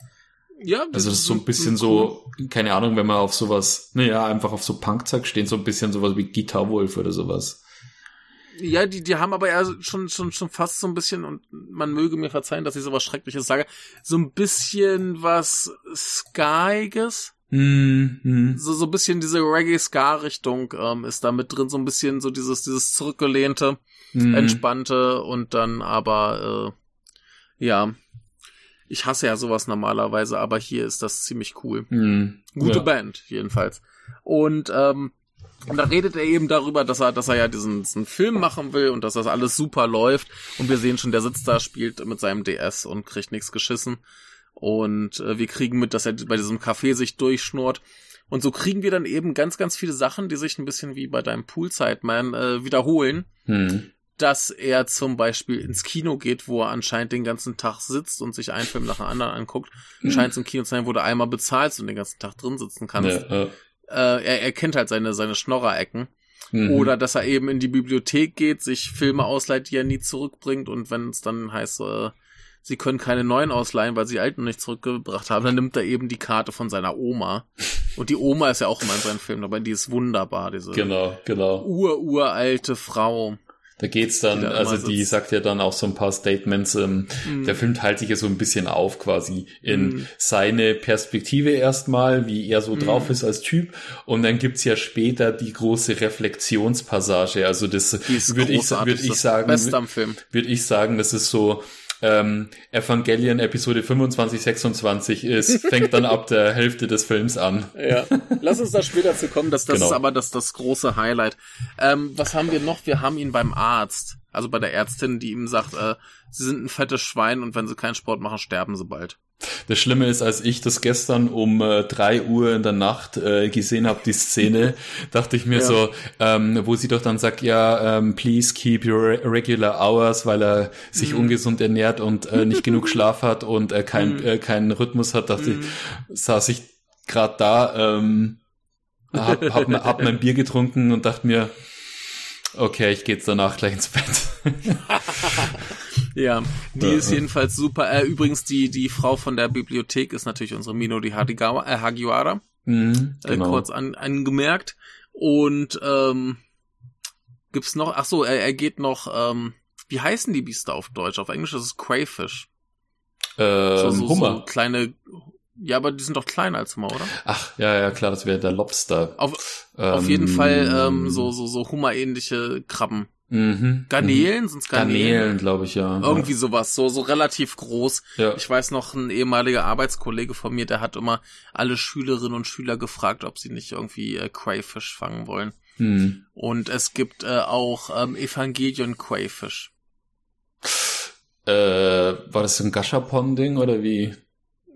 Speaker 1: Ja,
Speaker 2: Also das ist so ein bisschen so, keine Ahnung, wenn man auf sowas, naja, einfach auf so Punkzeug steht, so ein bisschen sowas wie Guitar Wolf oder sowas.
Speaker 1: Ja, die, die haben aber ja schon, schon, schon fast so ein bisschen, und man möge mir verzeihen, dass ich sowas Schreckliches sage, so ein bisschen was Skyiges.
Speaker 2: Hm, hm.
Speaker 1: So, so ein bisschen diese Reggae-Ska-Richtung ähm, ist da mit drin, so ein bisschen so dieses, dieses zurückgelehnte,
Speaker 2: hm.
Speaker 1: entspannte und dann aber, äh, ja, ich hasse ja sowas normalerweise, aber hier ist das ziemlich cool.
Speaker 2: Hm.
Speaker 1: Gute
Speaker 2: ja.
Speaker 1: Band, jedenfalls. Und, ähm, und da redet er eben darüber, dass er, dass er ja diesen, diesen Film machen will und dass das alles super läuft. Und wir sehen schon, der sitzt da, spielt mit seinem DS und kriegt nichts geschissen. Und äh, wir kriegen mit, dass er bei diesem Café sich durchschnurrt. Und so kriegen wir dann eben ganz, ganz viele Sachen, die sich ein bisschen wie bei deinem Poolside-Man äh, wiederholen.
Speaker 2: Hm.
Speaker 1: Dass er zum Beispiel ins Kino geht, wo er anscheinend den ganzen Tag sitzt und sich einen Film nach dem anderen anguckt. Scheint es ein Kino zu sein, wo du einmal bezahlst und den ganzen Tag drin sitzen kannst
Speaker 2: Ja, ja.
Speaker 1: äh, er, er kennt halt seine, seine Schnorrerecken.
Speaker 2: Mhm.
Speaker 1: Oder dass er eben in die Bibliothek geht, sich Filme ausleiht, die er nie zurückbringt. Und wenn es dann heißt, äh, sie können keine neuen ausleihen, weil sie die alten nicht zurückgebracht haben, dann nimmt er eben die Karte von seiner Oma. Und die Oma ist ja auch immer in seinem Film dabei, die ist wunderbar, diese
Speaker 2: Genau, genau.
Speaker 1: ur-uralte Frau.
Speaker 2: Da geht's dann,
Speaker 1: Die da
Speaker 2: also
Speaker 1: immer
Speaker 2: die
Speaker 1: sitzt.
Speaker 2: sagt ja dann auch so ein paar Statements. Ähm,
Speaker 1: Mhm.
Speaker 2: Der Film teilt sich ja so ein bisschen auf quasi in
Speaker 1: Mhm.
Speaker 2: seine Perspektive erstmal, wie er so drauf ist als Typ. Und dann gibt's ja später die große Reflexionspassage. Also das würde ich, würd ich sagen, würde ich sagen, das ist so ähm, Evangelion Episode 25, 26 ist, fängt dann ab der Hälfte des Films an.
Speaker 1: Ja, lass uns da später zu kommen. Das, das
Speaker 2: Genau.
Speaker 1: ist aber das, das große Highlight. Ähm, was haben wir noch? Wir haben ihn beim Arzt, also bei der Ärztin, die ihm sagt, äh, sie sind ein fettes Schwein und wenn sie keinen Sport machen, sterben sie bald.
Speaker 2: Das Schlimme ist, als ich das gestern um äh, drei Uhr in der Nacht äh, gesehen habe, die Szene, dachte ich mir
Speaker 1: Ja.
Speaker 2: so, ähm, wo sie doch dann sagt, ja, ähm, please keep your re- regular hours, weil er sich
Speaker 1: Mhm.
Speaker 2: ungesund ernährt und äh, nicht genug Schlaf hat und äh, kein,
Speaker 1: Mhm.
Speaker 2: äh, keinen Rhythmus hat, dachte
Speaker 1: Mhm.
Speaker 2: ich, saß ich gerade da, ähm, hab, hab, hab mein Bier getrunken und dachte mir, okay, ich gehe jetzt danach gleich ins Bett.
Speaker 1: Ja, die ist jedenfalls super. Äh, übrigens, die, die Frau von der Bibliothek ist natürlich unsere Minori Hadigawa, äh, Hagiwara,
Speaker 2: Mhm,
Speaker 1: äh, kurz an, angemerkt. Und ähm, gibt's noch, ach so, er, er geht noch, ähm, wie heißen die Biester auf Deutsch? Auf Englisch ist es Crayfish.
Speaker 2: Ähm,
Speaker 1: so, so,
Speaker 2: Hummer.
Speaker 1: so kleine, ja, aber die sind doch kleiner als Hummer, oder?
Speaker 2: Ach, ja, ja, klar, das wäre der Lobster.
Speaker 1: Auf, auf jeden Fall ähm, so, so, so Hummer-ähnliche Krabben.
Speaker 2: Mhm.
Speaker 1: Garnelen, sind's Garnelen?
Speaker 2: Garnelen, glaube ich, ja.
Speaker 1: Irgendwie sowas, so, so relativ groß.
Speaker 2: Ja.
Speaker 1: Ich weiß noch, ein ehemaliger Arbeitskollege von mir, der hat immer alle Schülerinnen und Schüler gefragt, ob sie nicht irgendwie äh, Crayfish fangen wollen.
Speaker 2: Hm.
Speaker 1: Und es gibt äh, auch ähm, Evangelion Crayfish.
Speaker 2: Äh, war das so ein Gashapon-Ding oder wie?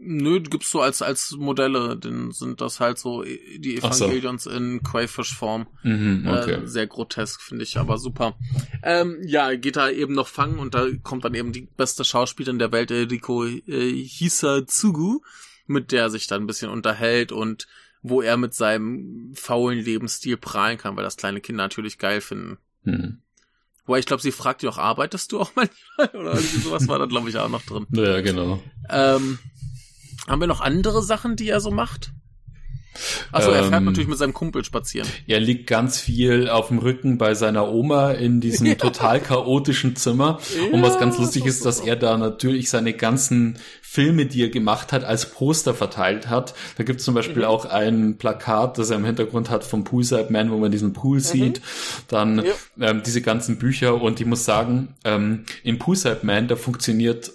Speaker 1: Nö, gibt's so als, als Modelle, dann sind das halt so äh, die
Speaker 2: Ach so.
Speaker 1: Evangelions in Crayfish-Form.
Speaker 2: Mhm, okay.
Speaker 1: Äh, sehr grotesk, finde ich, aber super. Ähm, ja, geht da eben noch fangen und da kommt dann eben die beste Schauspielerin der Welt, Eriko äh, Hisatsugu, mit der er sich dann ein bisschen unterhält und wo er mit seinem faulen Lebensstil prahlen kann, weil das kleine Kinder natürlich geil finden.
Speaker 2: Hm.
Speaker 1: Wobei ich glaube, sie fragt ja auch, arbeitest du auch manchmal? Oder irgendwie sowas war da, glaube ich, auch noch drin.
Speaker 2: Ja, genau.
Speaker 1: Ähm, haben wir noch andere Sachen, die er so macht? Achso, er fährt
Speaker 2: Ähm,
Speaker 1: natürlich mit seinem Kumpel spazieren.
Speaker 2: Er liegt ganz viel auf dem Rücken bei seiner Oma in diesem
Speaker 1: Ja.
Speaker 2: total chaotischen Zimmer. Und was ganz
Speaker 1: Ja,
Speaker 2: lustig ist, dass er da natürlich seine ganzen Filme, die er gemacht hat, als Poster verteilt hat. Da gibt es zum Beispiel
Speaker 1: Mhm.
Speaker 2: auch ein Plakat, das er im Hintergrund hat vom Poolside Man, wo man diesen Pool sieht. Dann
Speaker 1: Mhm. Ja.
Speaker 2: ähm, diese ganzen Bücher. Und ich muss sagen, ähm, in Poolside Man, da funktioniert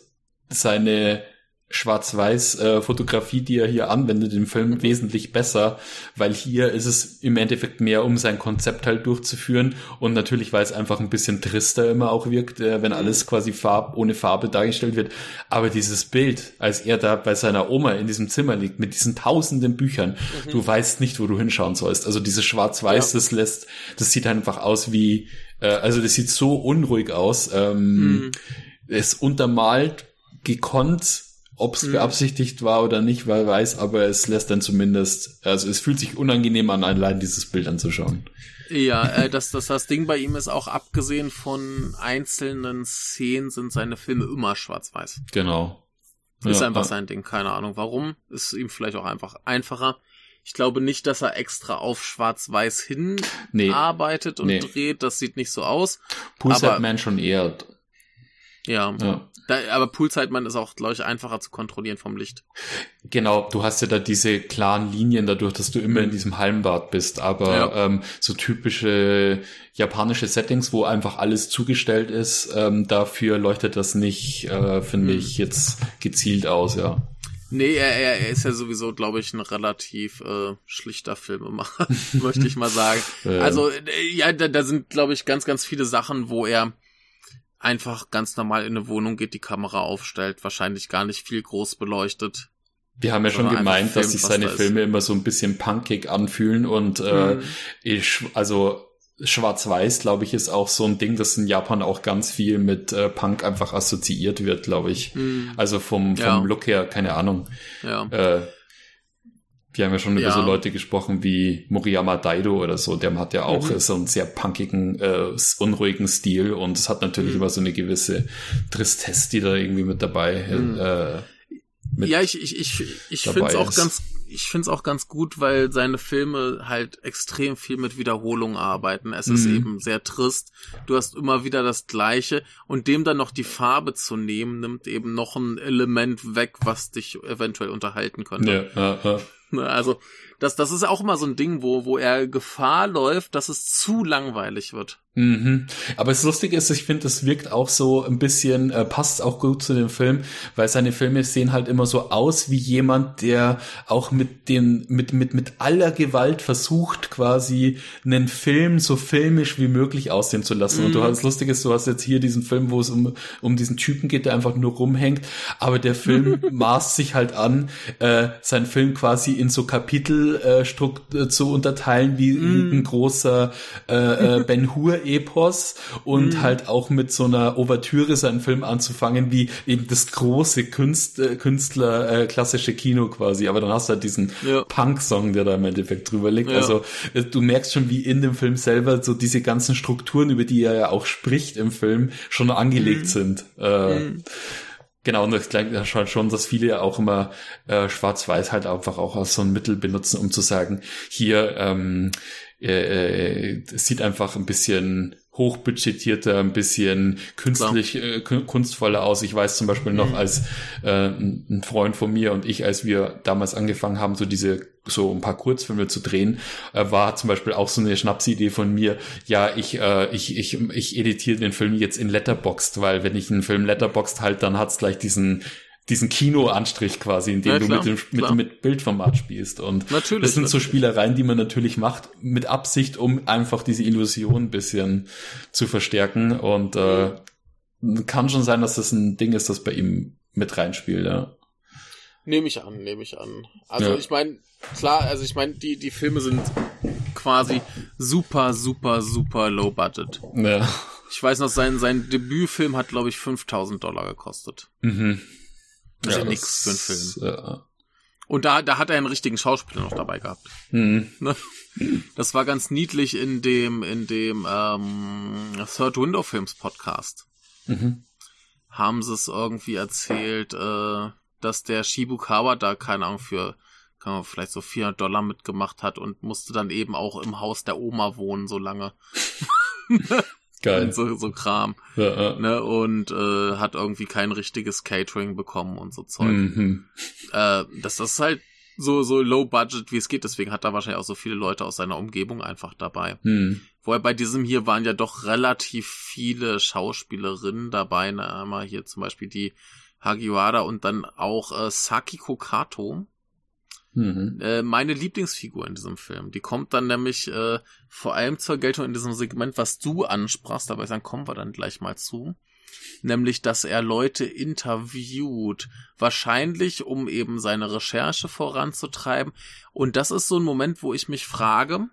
Speaker 2: seine Schwarz-Weiß-Fotografie, die er hier anwendet im Film,
Speaker 1: Mhm.
Speaker 2: wesentlich besser, weil hier ist es im Endeffekt mehr, um sein Konzept halt durchzuführen und natürlich, weil es einfach ein bisschen trister immer auch wirkt, äh, wenn
Speaker 1: Mhm.
Speaker 2: alles quasi Farb, ohne Farbe dargestellt wird. Aber dieses Bild, als er da bei seiner Oma in diesem Zimmer liegt, mit diesen tausenden Büchern, du weißt nicht, wo du hinschauen sollst. Also dieses Schwarz-Weiß,
Speaker 1: Ja.
Speaker 2: das lässt, das sieht einfach aus wie, äh, also das sieht so unruhig aus. Ähm,
Speaker 1: Mhm.
Speaker 2: es untermalt gekonnt, ob es
Speaker 1: Mhm.
Speaker 2: beabsichtigt war oder nicht, wer weiß, aber es lässt dann zumindest, also es fühlt sich unangenehm an, allein dieses Bild anzuschauen.
Speaker 1: Ja, äh, das, das, das Ding bei ihm ist auch, abgesehen von einzelnen Szenen, sind seine Filme immer schwarz-weiß.
Speaker 2: Genau.
Speaker 1: Ist
Speaker 2: Ja,
Speaker 1: einfach
Speaker 2: ja.
Speaker 1: sein Ding, keine Ahnung warum. Ist ihm vielleicht auch einfach einfacher. Ich glaube nicht, dass er extra auf schwarz-weiß hin
Speaker 2: Nee.
Speaker 1: arbeitet und
Speaker 2: Nee.
Speaker 1: dreht. Das sieht nicht so aus. Aber-
Speaker 2: Man schon eher.
Speaker 1: Ja.
Speaker 2: Ja.
Speaker 1: Da, aber Poolzeitmann ist auch, glaube ich, einfacher zu kontrollieren vom Licht.
Speaker 2: Genau, du hast ja da diese klaren Linien dadurch, dass du immer in diesem Hallenbad bist, aber
Speaker 1: Mhm. Ja.
Speaker 2: ähm, so typische japanische Settings, wo einfach alles zugestellt ist, ähm, dafür leuchtet das nicht, äh, finde
Speaker 1: Mhm.
Speaker 2: ich, jetzt gezielt aus, ja.
Speaker 1: Nee, er, er, er ist ja sowieso, glaube ich, ein relativ äh, schlichter Filmemacher, möchte ich mal sagen. Also, äh, ja, da, da sind, glaube ich, ganz, ganz viele Sachen, wo er einfach ganz normal in eine Wohnung geht, die Kamera aufstellt, wahrscheinlich gar nicht viel groß beleuchtet.
Speaker 2: Wir haben ja schon gemeint, dass
Speaker 1: filmt,
Speaker 2: sich
Speaker 1: was
Speaker 2: seine
Speaker 1: da.
Speaker 2: Filme immer so ein bisschen punkig anfühlen und äh,
Speaker 1: Mhm.
Speaker 2: ich, also Schwarz-Weiß, glaube ich, ist auch so ein Ding, das in Japan auch ganz viel mit äh, Punk einfach assoziiert wird, glaube ich.
Speaker 1: Mhm.
Speaker 2: Also vom, vom
Speaker 1: Ja.
Speaker 2: Look her, keine Ahnung.
Speaker 1: Ja.
Speaker 2: Äh, wir haben ja schon über
Speaker 1: Ja.
Speaker 2: so Leute gesprochen wie Moriyama Daido oder so. Der hat ja auch
Speaker 1: Mhm.
Speaker 2: so einen sehr punkigen, äh, unruhigen Stil und es hat natürlich
Speaker 1: Mhm.
Speaker 2: immer so eine gewisse Tristesse, die da irgendwie mit dabei
Speaker 1: Mhm.
Speaker 2: äh, mit
Speaker 1: ja, ich, ich, ich, ich finde es auch
Speaker 2: ist.
Speaker 1: ganz, ich finde es auch ganz gut, weil seine Filme halt extrem viel mit Wiederholungen arbeiten. Es ist
Speaker 2: Mhm.
Speaker 1: eben sehr trist. Du hast immer wieder das Gleiche und dem dann noch die Farbe zu nehmen, nimmt eben noch ein Element weg, was dich eventuell unterhalten könnte.
Speaker 2: Ja, ja, ja.
Speaker 1: Ne, Also das, das ist auch immer so ein Ding, wo, wo er Gefahr läuft, dass es zu langweilig wird.
Speaker 2: Mhm. Aber das Lustige ist, ich finde, das wirkt auch so ein bisschen, äh, passt auch gut zu dem Film, weil seine Filme sehen halt immer so aus wie jemand, der auch mit den, mit, mit, mit aller Gewalt versucht, quasi einen Film so filmisch wie möglich aussehen zu lassen. Und du hast, das Lustige ist, du hast jetzt hier diesen Film, wo es um, um diesen Typen geht, der einfach nur rumhängt, aber der Film maßt sich halt an, äh, seinen Film quasi in so Kapitel äh, strukt, äh, zu unterteilen, wie ein, ein großer äh, äh, Ben Hur Epos und halt auch mit so einer Ouvertüre seinen Film anzufangen, wie eben das große Künst, äh, Künstler äh, klassische Kino quasi. Aber dann hast du halt diesen
Speaker 1: Ja.
Speaker 2: Punk-Song, der da im Endeffekt drüber liegt.
Speaker 1: Ja.
Speaker 2: Also äh, du merkst schon, wie in dem Film selber so diese ganzen Strukturen, über die er ja auch spricht im Film, schon angelegt sind. Äh, Genau, und ich glaube schon, schon, dass viele ja auch immer äh, Schwarz-Weiß halt einfach auch als so ein Mittel benutzen, um zu sagen, hier ähm, äh, äh, sieht einfach ein bisschen hochbudgetierter, ein bisschen künstlich, äh, kun- kunstvoller aus. Ich weiß zum Beispiel noch, als äh, ein ein Freund von mir und ich, als wir damals angefangen haben, so diese so ein paar Kurzfilme zu drehen, äh, war zum Beispiel auch so eine Schnapsidee von mir, ja, ich, äh, ich, ich, ich editiere den Film jetzt in Letterboxd, weil wenn ich einen Film Letterboxd halt, dann hat's gleich diesen diesen Kinoanstrich quasi, in dem
Speaker 1: Ja,
Speaker 2: du mit dem mit, mit Bildformat spielst. Und
Speaker 1: Natürlich,
Speaker 2: das sind so
Speaker 1: natürlich.
Speaker 2: Spielereien, die man natürlich macht, mit Absicht, um einfach diese Illusion ein bisschen zu verstärken. Und äh, kann schon sein, dass das ein Ding ist, das bei ihm mit reinspielt, ja.
Speaker 1: Nehme ich an, nehme ich an. Also
Speaker 2: Ja.
Speaker 1: ich meine, klar, also ich meine, die, die Filme sind quasi super, super, super low budget.
Speaker 2: Ja.
Speaker 1: Ich weiß noch, sein, sein Debütfilm hat, glaube ich, 5000 Dollar gekostet.
Speaker 2: Mhm.
Speaker 1: Das ist ja nix für einen Film.
Speaker 2: Ja.
Speaker 1: Und da, da hat er einen richtigen Schauspieler noch dabei gehabt.
Speaker 2: Mhm.
Speaker 1: Ne? Das war ganz niedlich in dem, in dem ähm, Third Window Films Podcast.
Speaker 2: Mhm.
Speaker 1: Haben sie es irgendwie erzählt, äh, dass der Shibukawa da, keine Ahnung, für kann man vielleicht so 400 Dollar mitgemacht hat und musste dann eben auch im Haus der Oma wohnen, so lange.
Speaker 2: Geil.
Speaker 1: Und so, so Kram.
Speaker 2: Ja, ja.
Speaker 1: Ne? Und äh, hat irgendwie kein richtiges Catering bekommen und so Zeug.
Speaker 2: Mhm.
Speaker 1: Äh, das, das ist halt so, so low budget, wie es geht. Deswegen hat er wahrscheinlich auch so viele Leute aus seiner Umgebung einfach dabei.
Speaker 2: Mhm.
Speaker 1: Wobei bei diesem hier waren ja doch relativ viele Schauspielerinnen dabei. Ne? Einmal hier zum Beispiel die Hagiwara und dann auch äh, Sakiko Kato.
Speaker 2: Mhm.
Speaker 1: Äh, meine Lieblingsfigur in diesem Film. Die kommt dann nämlich äh, vor allem zur Geltung in diesem Segment, was du ansprachst, aber dann kommen wir dann gleich mal zu. Nämlich, dass er Leute interviewt. Wahrscheinlich, um eben seine Recherche voranzutreiben. Und das ist so ein Moment, wo ich mich frage,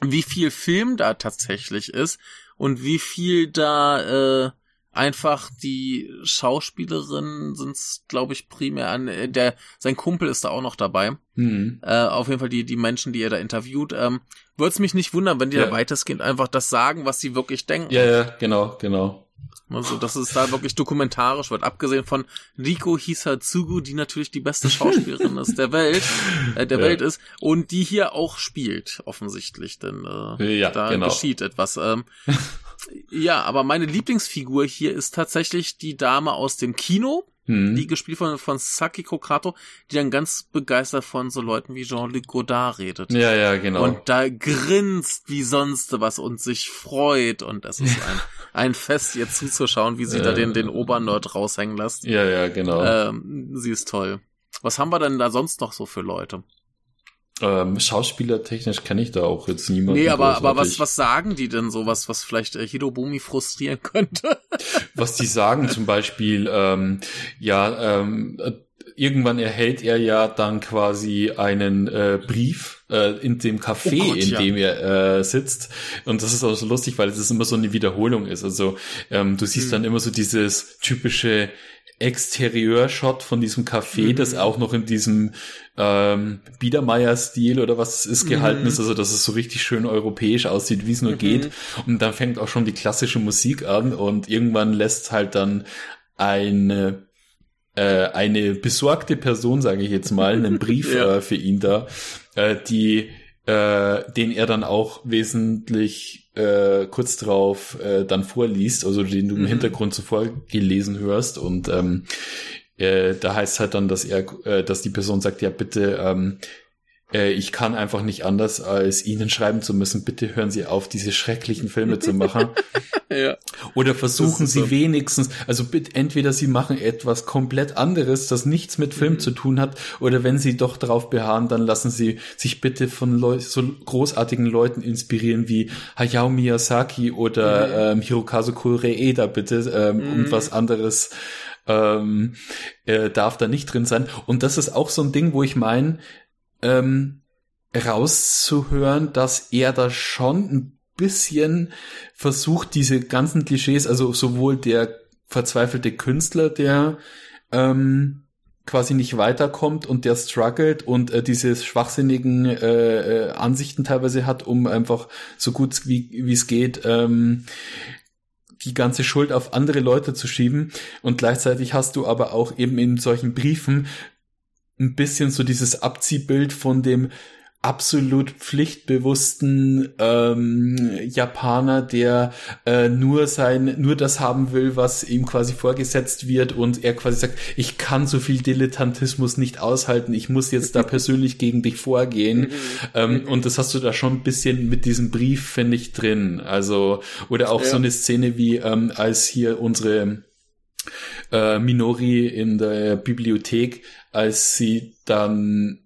Speaker 1: wie viel Film da tatsächlich ist und wie viel da äh, einfach die Schauspielerinnen sind glaube ich primär an äh, der sein Kumpel ist da auch noch dabei
Speaker 2: Mhm.
Speaker 1: äh, auf jeden Fall die die Menschen die er da interviewt ähm, würde es mich nicht wundern wenn die
Speaker 2: Ja.
Speaker 1: da weitestgehend einfach das sagen was sie wirklich denken
Speaker 2: Ja, ja, genau, genau.
Speaker 1: Also dass es da wirklich dokumentarisch wird abgesehen von Riko Hisatsugu die natürlich die beste Schauspielerin ist der Welt äh, der
Speaker 2: Ja.
Speaker 1: Welt ist und die hier auch spielt offensichtlich denn äh,
Speaker 2: Ja,
Speaker 1: da
Speaker 2: genau.
Speaker 1: geschieht etwas. Ähm, ja, aber meine Lieblingsfigur hier ist tatsächlich die Dame aus dem Kino,
Speaker 2: Mhm.
Speaker 1: die gespielt von, von Sakiko Kato, die dann ganz begeistert von so Leuten wie Jean-Luc Godard redet.
Speaker 2: Ja, ja, genau.
Speaker 1: Und da grinst wie sonst was und sich freut und es ist ein, ein Fest, ihr zuzuschauen, wie sie da
Speaker 2: Äh.
Speaker 1: den, den Obernerd raushängen lässt.
Speaker 2: ja, ja, genau.
Speaker 1: Ähm, sie ist toll. Was haben wir denn da sonst noch so für Leute?
Speaker 2: Ähm, Schauspielertechnisch kenne ich da auch jetzt niemanden.
Speaker 1: Nee, aber, aber was, was sagen die denn so, was, was vielleicht äh, Hirobumi frustrieren könnte?
Speaker 2: was die sagen zum Beispiel, ähm, ja, ähm, äh, irgendwann erhält er ja dann quasi einen äh, Brief äh, in dem Café,
Speaker 1: Oh Gott,
Speaker 2: in
Speaker 1: ja.
Speaker 2: dem er äh, sitzt. Und das ist auch so lustig, weil es immer so eine Wiederholung ist. Also ähm, du siehst
Speaker 1: Hm.
Speaker 2: dann immer so dieses typische Exterieur-Shot von diesem Café,
Speaker 1: Mhm.
Speaker 2: das auch noch in diesem ähm, Biedermeier-Stil oder was es ist gehalten
Speaker 1: Mhm.
Speaker 2: ist, also dass es so richtig schön europäisch aussieht, wie es nur
Speaker 1: Mhm.
Speaker 2: geht. Und dann fängt auch schon die klassische Musik an und irgendwann lässt halt dann eine äh, eine besorgte Person, sage ich jetzt mal, einen Brief ja. äh, für ihn da, äh, die äh, den er dann auch wesentlich äh, kurz drauf äh, dann vorliest, also den du im mhm. Hintergrund zuvor gelesen hörst und ähm, äh, da heißt halt dann, dass er, äh, dass die Person sagt, ja bitte, ähm, äh, ich kann einfach nicht anders, als Ihnen schreiben zu müssen, bitte hören Sie auf, diese schrecklichen Filme zu machen. ja. Oder versuchen Sie so. wenigstens, also bitte, entweder Sie machen etwas komplett anderes, das nichts mit Film mhm. zu tun hat, oder wenn Sie doch darauf beharren, dann lassen Sie sich bitte von Leu so großartigen Leuten inspirieren wie Hayao Miyazaki oder mhm. ähm, Hirokazu Koreeda, bitte, ähm, mhm. und was anderes ähm, äh, darf da nicht drin sein. Und das ist auch so ein Ding, wo ich meine, ähm, rauszuhören, dass er da schon ein bisschen versucht, diese ganzen Klischees, also sowohl der verzweifelte Künstler, der ähm, quasi nicht weiterkommt und der struggelt und äh, diese schwachsinnigen äh, äh, Ansichten teilweise hat, um einfach so gut wie wie es geht ähm, die ganze Schuld auf andere Leute zu schieben. Und gleichzeitig hast du aber auch eben in solchen Briefen ein bisschen so dieses Abziehbild von dem absolut pflichtbewussten ähm, Japaner, der äh, nur sein, nur das haben will, was ihm quasi vorgesetzt wird und er quasi sagt, ich kann so viel Dilettantismus nicht aushalten, ich muss jetzt da persönlich gegen dich vorgehen. Mhm. ähm, und das hast du da schon ein bisschen mit diesem Brief, finde ich, drin. Also, oder auch ja. so eine Szene wie ähm, als hier unsere äh, Minori in der Bibliothek, als sie dann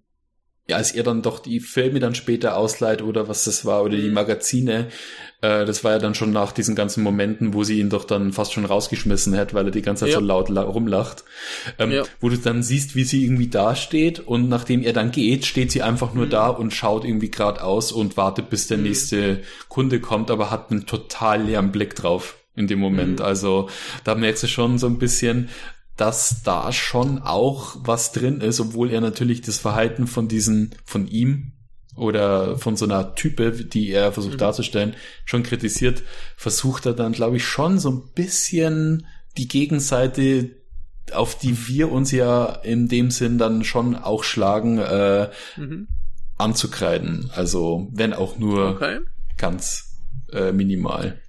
Speaker 2: ja, als er dann doch die Filme dann später ausleiht oder was das war oder die mhm. Magazine, äh, das war ja dann schon nach diesen ganzen Momenten, wo sie ihn doch dann fast schon rausgeschmissen hat, weil er die ganze Zeit ja. so laut rumlacht, ähm, ja. wo du dann siehst, wie sie irgendwie dasteht und nachdem er dann geht, steht sie einfach nur mhm. da und schaut irgendwie geradeaus und wartet, bis der mhm. nächste Kunde kommt, aber hat einen total leeren Blick drauf in dem Moment. Mhm. Also da merkst du schon so ein bisschen, dass da schon auch was drin ist, obwohl er natürlich das Verhalten von diesen, von ihm oder von so einer Type, die er versucht mhm. darzustellen, schon kritisiert, versucht er dann, glaube ich, schon so ein bisschen die Gegenseite, auf die wir uns ja in dem Sinn dann schon auch schlagen, äh, mhm. anzukreiden. Also, wenn auch nur okay. ganz äh, minimal.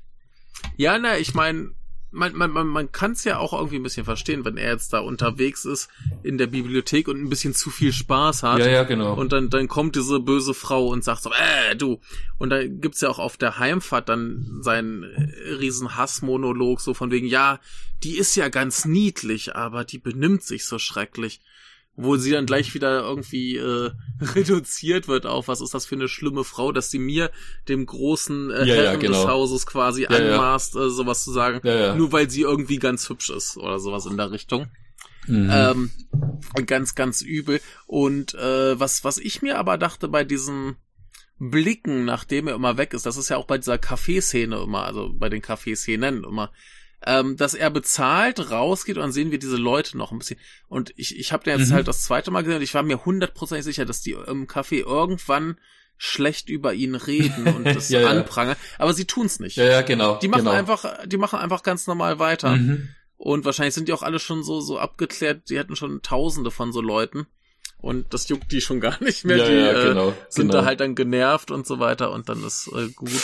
Speaker 1: Ja, na, ich meine, man, man, man, man kann es ja auch irgendwie ein bisschen verstehen, wenn er jetzt da unterwegs ist in der Bibliothek und ein bisschen zu viel Spaß hat.
Speaker 2: Ja, ja, genau.
Speaker 1: Und dann, dann kommt diese böse Frau und sagt so, äh, du. Und da gibt's ja auch auf der Heimfahrt dann seinen riesen Hassmonolog, so von wegen, ja, die ist ja ganz niedlich, aber die benimmt sich so schrecklich wo sie dann gleich wieder irgendwie äh, reduziert wird auf, was ist das für eine schlimme Frau, dass sie mir, dem großen äh, ja, Herren ja, genau. des Hauses quasi ja, anmaßt, äh, sowas zu sagen, nur weil sie irgendwie ganz hübsch ist oder sowas in der Richtung. Mhm. Ähm, ganz, ganz übel. Und äh, was, was ich mir aber dachte bei diesem Blicken, nachdem er immer weg ist, das ist ja auch bei dieser Kaffeeszene immer, also bei den Kaffeeszenen immer, ähm, dass er bezahlt, rausgeht und dann sehen wir diese Leute noch ein bisschen. Und ich, ich habe den jetzt mhm. halt das zweite Mal gesehen und ich war mir hundertprozentig sicher, dass die im Café irgendwann schlecht über ihn reden und das ja, anprangern. Ja. Aber sie tun's nicht.
Speaker 2: Ja, ja, genau.
Speaker 1: Die machen
Speaker 2: genau.
Speaker 1: einfach, die machen einfach ganz normal weiter. Mhm. Und wahrscheinlich sind die auch alle schon so, so abgeklärt, die hätten schon tausende von so Leuten. Und das juckt die schon gar nicht mehr.
Speaker 2: Ja,
Speaker 1: die
Speaker 2: ja, genau, äh,
Speaker 1: sind
Speaker 2: genau.
Speaker 1: da halt dann genervt und so weiter und dann ist äh, gut.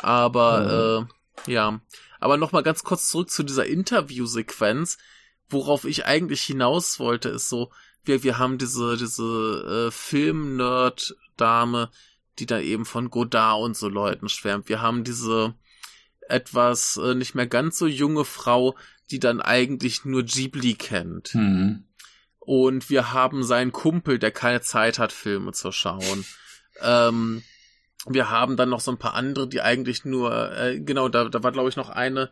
Speaker 1: Aber äh, ja, aber nochmal ganz kurz zurück zu dieser Interviewsequenz. Worauf ich eigentlich hinaus wollte, ist so, wir, wir haben diese, diese äh, Film-Nerd-Dame, die da eben von Godard und so Leuten schwärmt. Wir haben diese etwas äh, nicht mehr ganz so junge Frau, die dann eigentlich nur Ghibli kennt. Mhm. Und wir haben seinen Kumpel, der keine Zeit hat, Filme zu schauen. Ähm, wir haben dann noch so ein paar andere, die eigentlich nur, äh, genau, da, da war glaube ich noch eine,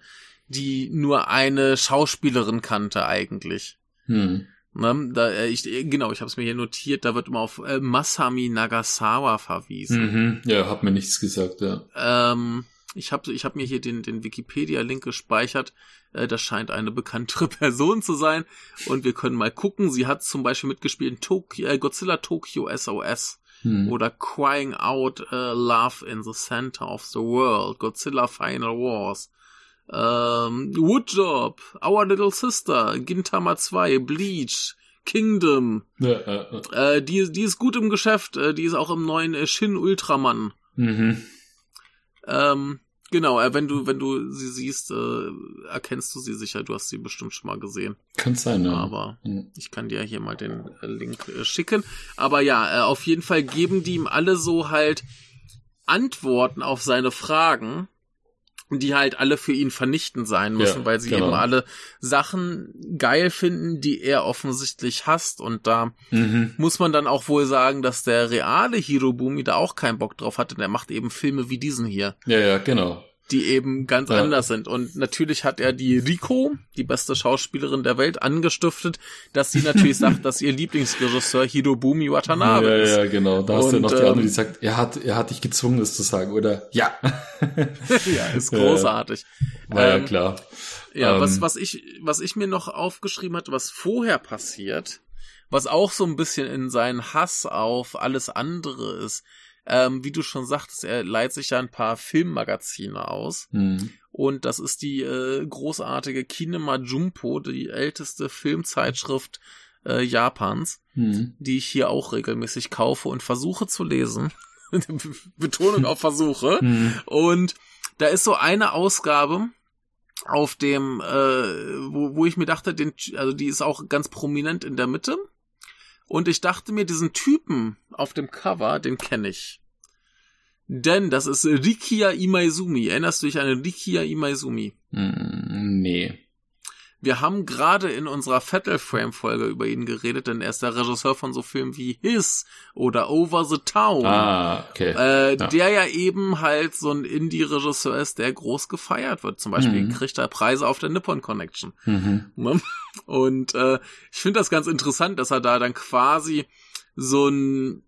Speaker 1: die nur eine Schauspielerin kannte eigentlich. Hm. Ne, da, äh, ich, äh, genau, ich habe es mir hier notiert, da wird immer auf äh, Masami Nagasawa verwiesen.
Speaker 2: Mhm. Ja, hat mir nichts gesagt, ja.
Speaker 1: Ähm, ich habe ich hab mir hier den, den Wikipedia-Link gespeichert. Äh, das scheint eine bekanntere Person zu sein. Und wir können mal gucken. Sie hat zum Beispiel mitgespielt in Tokyo, äh, Godzilla Tokyo SOS. Hm. Oder Crying Out uh, Love in the Center of the World, Godzilla Final Wars, ähm, Woodjob, Our Little Sister, Gintama 2, Bleach, Kingdom.
Speaker 2: Ja, äh,
Speaker 1: Äh, die, die ist gut im Geschäft, äh, die ist auch im neuen äh, Shin Ultraman.
Speaker 2: mhm.
Speaker 1: Ähm, genau, äh, wenn du, wenn du sie siehst, äh, erkennst du sie sicher, du hast sie bestimmt schon mal gesehen.
Speaker 2: Kann sein, ja.
Speaker 1: Aber
Speaker 2: Mhm.
Speaker 1: ich kann dir hier mal den äh, Link äh, schicken. Aber ja, äh, auf jeden Fall geben die ihm alle so halt Antworten auf seine Fragen, die halt alle für ihn vernichtend sein müssen,
Speaker 2: Ja,
Speaker 1: weil sie
Speaker 2: genau.
Speaker 1: eben alle Sachen geil finden, die er offensichtlich hasst. Und da
Speaker 2: Mhm.
Speaker 1: muss man dann auch wohl sagen, dass der reale Hirobumi da auch keinen Bock drauf hatte. Der macht eben Filme wie diesen hier
Speaker 2: Ja, ja, genau.
Speaker 1: Die eben ganz
Speaker 2: Ja.
Speaker 1: anders sind. Und natürlich hat er die Rico, die beste Schauspielerin der Welt, angestiftet, dass sie natürlich sagt, dass ihr Lieblingsregisseur Hirobumi Watanabe
Speaker 2: ja,
Speaker 1: ist.
Speaker 2: ja, genau. Da hast du
Speaker 1: Und,
Speaker 2: noch die
Speaker 1: ähm,
Speaker 2: andere, die sagt, er hat, er hat dich gezwungen, das zu sagen, oder? Ja.
Speaker 1: ja, ist
Speaker 2: Ja.
Speaker 1: großartig.
Speaker 2: War ja
Speaker 1: Ähm,
Speaker 2: klar.
Speaker 1: Ja,
Speaker 2: Ähm,
Speaker 1: was, was ich, was ich mir noch aufgeschrieben hatte, was vorher passiert, was auch so ein bisschen in seinen Hass auf alles andere ist, ähm, wie du schon sagtest, er leiht sich ja ein paar Filmmagazine aus.
Speaker 2: Mhm.
Speaker 1: Und das ist die äh, großartige Kinema Jumpo, die älteste Filmzeitschrift äh, Japans,
Speaker 2: Mhm.
Speaker 1: die ich hier auch regelmäßig kaufe und versuche zu lesen. Betonung auf Versuche.
Speaker 2: Mhm.
Speaker 1: Und da ist so eine Ausgabe auf dem, äh, wo, wo ich mir dachte, den, also die ist auch ganz prominent in der Mitte. Und ich dachte mir, diesen Typen auf dem Cover, den kenne ich. Denn das ist Rikia Imaizumi. Erinnerst du dich an Rikia Imaizumi?
Speaker 2: Mhm. Nee.
Speaker 1: Wir haben gerade in unserer Fatal Frame Folge über ihn geredet, denn er ist der Regisseur von so Filmen wie His oder Over the Town.
Speaker 2: Ah, okay.
Speaker 1: Äh,
Speaker 2: Ja.
Speaker 1: Der ja eben halt so ein Indie-Regisseur ist, der groß gefeiert wird. Zum Beispiel
Speaker 2: Mhm.
Speaker 1: kriegt er Preise auf der Nippon Connection.
Speaker 2: Mhm.
Speaker 1: Ne? Und äh, ich finde das ganz interessant, dass er da dann quasi so einen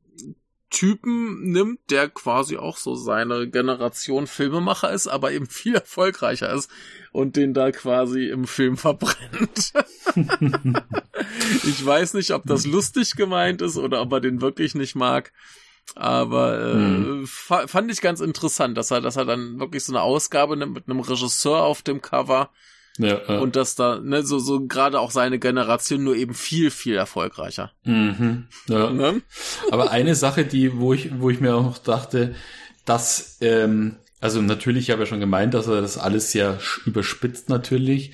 Speaker 1: Typen nimmt, der quasi auch so seine Generation Filmemacher ist, aber eben viel erfolgreicher ist und den da quasi im Film verbrennt. ich weiß nicht, ob das lustig gemeint ist oder ob er den wirklich nicht mag. Aber äh,
Speaker 2: Hm.
Speaker 1: fa fand ich ganz interessant, dass er, dass er dann wirklich so eine Ausgabe nimmt mit einem Regisseur auf dem Cover
Speaker 2: Ja, ja.
Speaker 1: und dass da, ne, so, so gerade auch seine Generation nur eben viel, viel erfolgreicher.
Speaker 2: Mhm. Ja.
Speaker 1: Ne?
Speaker 2: Aber eine Sache, die, wo ich, wo ich mir auch noch dachte, dass, ähm, also natürlich, ich habe ja schon gemeint, dass er das alles sehr überspitzt natürlich,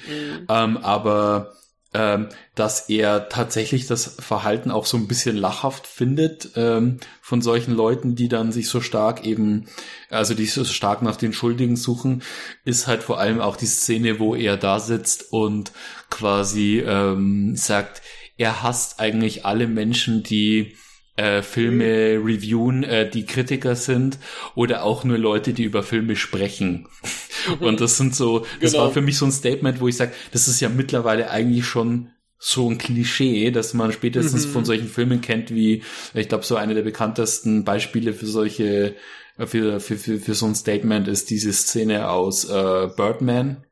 Speaker 2: ähm, aber ähm, dass er tatsächlich das Verhalten auch so ein bisschen lachhaft findet ähm, von solchen Leuten, die dann sich so stark eben, also die so stark nach den Schuldigen suchen, ist halt vor allem auch die Szene, wo er da sitzt und quasi ähm, sagt, er hasst eigentlich alle Menschen, die äh, Filme reviewen, äh, die Kritiker sind oder auch nur Leute, die über Filme sprechen. Und das sind so, das
Speaker 1: Genau.
Speaker 2: war für mich so ein Statement, wo ich sage, das ist ja mittlerweile eigentlich schon so ein Klischee, dass man spätestens
Speaker 1: Mhm.
Speaker 2: von solchen Filmen kennt, wie, ich glaube, so eine der bekanntesten Beispiele für solche, für, für, für, für so ein Statement ist diese Szene aus äh, Birdman.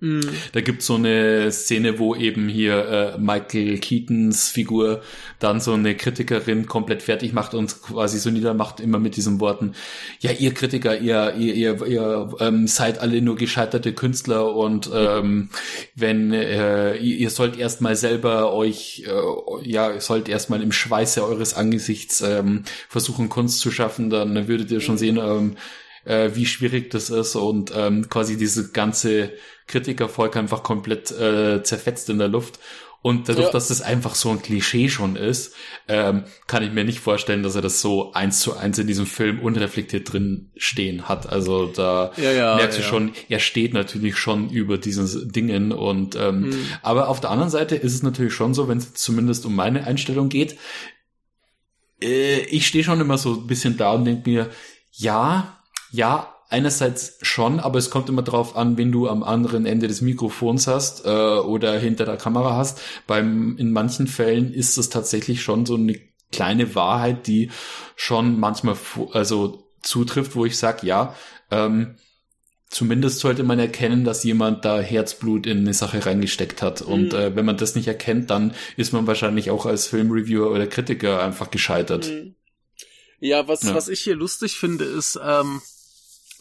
Speaker 1: Mhm.
Speaker 2: Da gibt's so eine Szene, wo eben hier äh, Michael Keatons Figur dann so eine Kritikerin komplett fertig macht und quasi so niedermacht, immer mit diesen Worten, ja, ihr Kritiker, ihr, ihr, ihr, ihr ähm, seid alle nur gescheiterte Künstler und ähm, wenn äh, ihr, ihr sollt erstmal selber euch, äh, ja, ihr sollt erstmal im Schweiße eures Angesichts ähm, versuchen, Kunst zu schaffen, dann würdet ihr schon sehen, ähm, äh, wie schwierig das ist und ähm, quasi diese ganze Kritikervolk einfach komplett äh, zerfetzt in der Luft. Und dadurch,
Speaker 1: Ja.
Speaker 2: dass das einfach so ein Klischee schon ist, ähm, kann ich mir nicht vorstellen, dass er das so eins zu eins in diesem Film unreflektiert drin stehen hat. Also da
Speaker 1: Ja, ja,
Speaker 2: merkst du schon, er steht natürlich schon über diesen Dingen und ähm,
Speaker 1: Mhm.
Speaker 2: aber auf der anderen Seite ist es natürlich schon so, wenn es zumindest um meine Einstellung geht, äh, ich stehe schon immer so ein bisschen da und denke mir, ja, ja, einerseits schon, aber es kommt immer drauf an, wen du am anderen Ende des Mikrofons hast äh, oder hinter der Kamera hast. Beim in manchen Fällen ist es tatsächlich schon so eine kleine Wahrheit, die schon manchmal also zutrifft, wo ich sage, ja, ähm, zumindest sollte man erkennen, dass jemand da Herzblut in eine Sache reingesteckt hat. Und
Speaker 1: Mhm.
Speaker 2: äh, wenn man das nicht erkennt, dann ist man wahrscheinlich auch als Filmreviewer oder Kritiker einfach gescheitert.
Speaker 1: Mhm. Ja, was,
Speaker 2: Ja.
Speaker 1: was ich hier lustig finde, ist, ähm,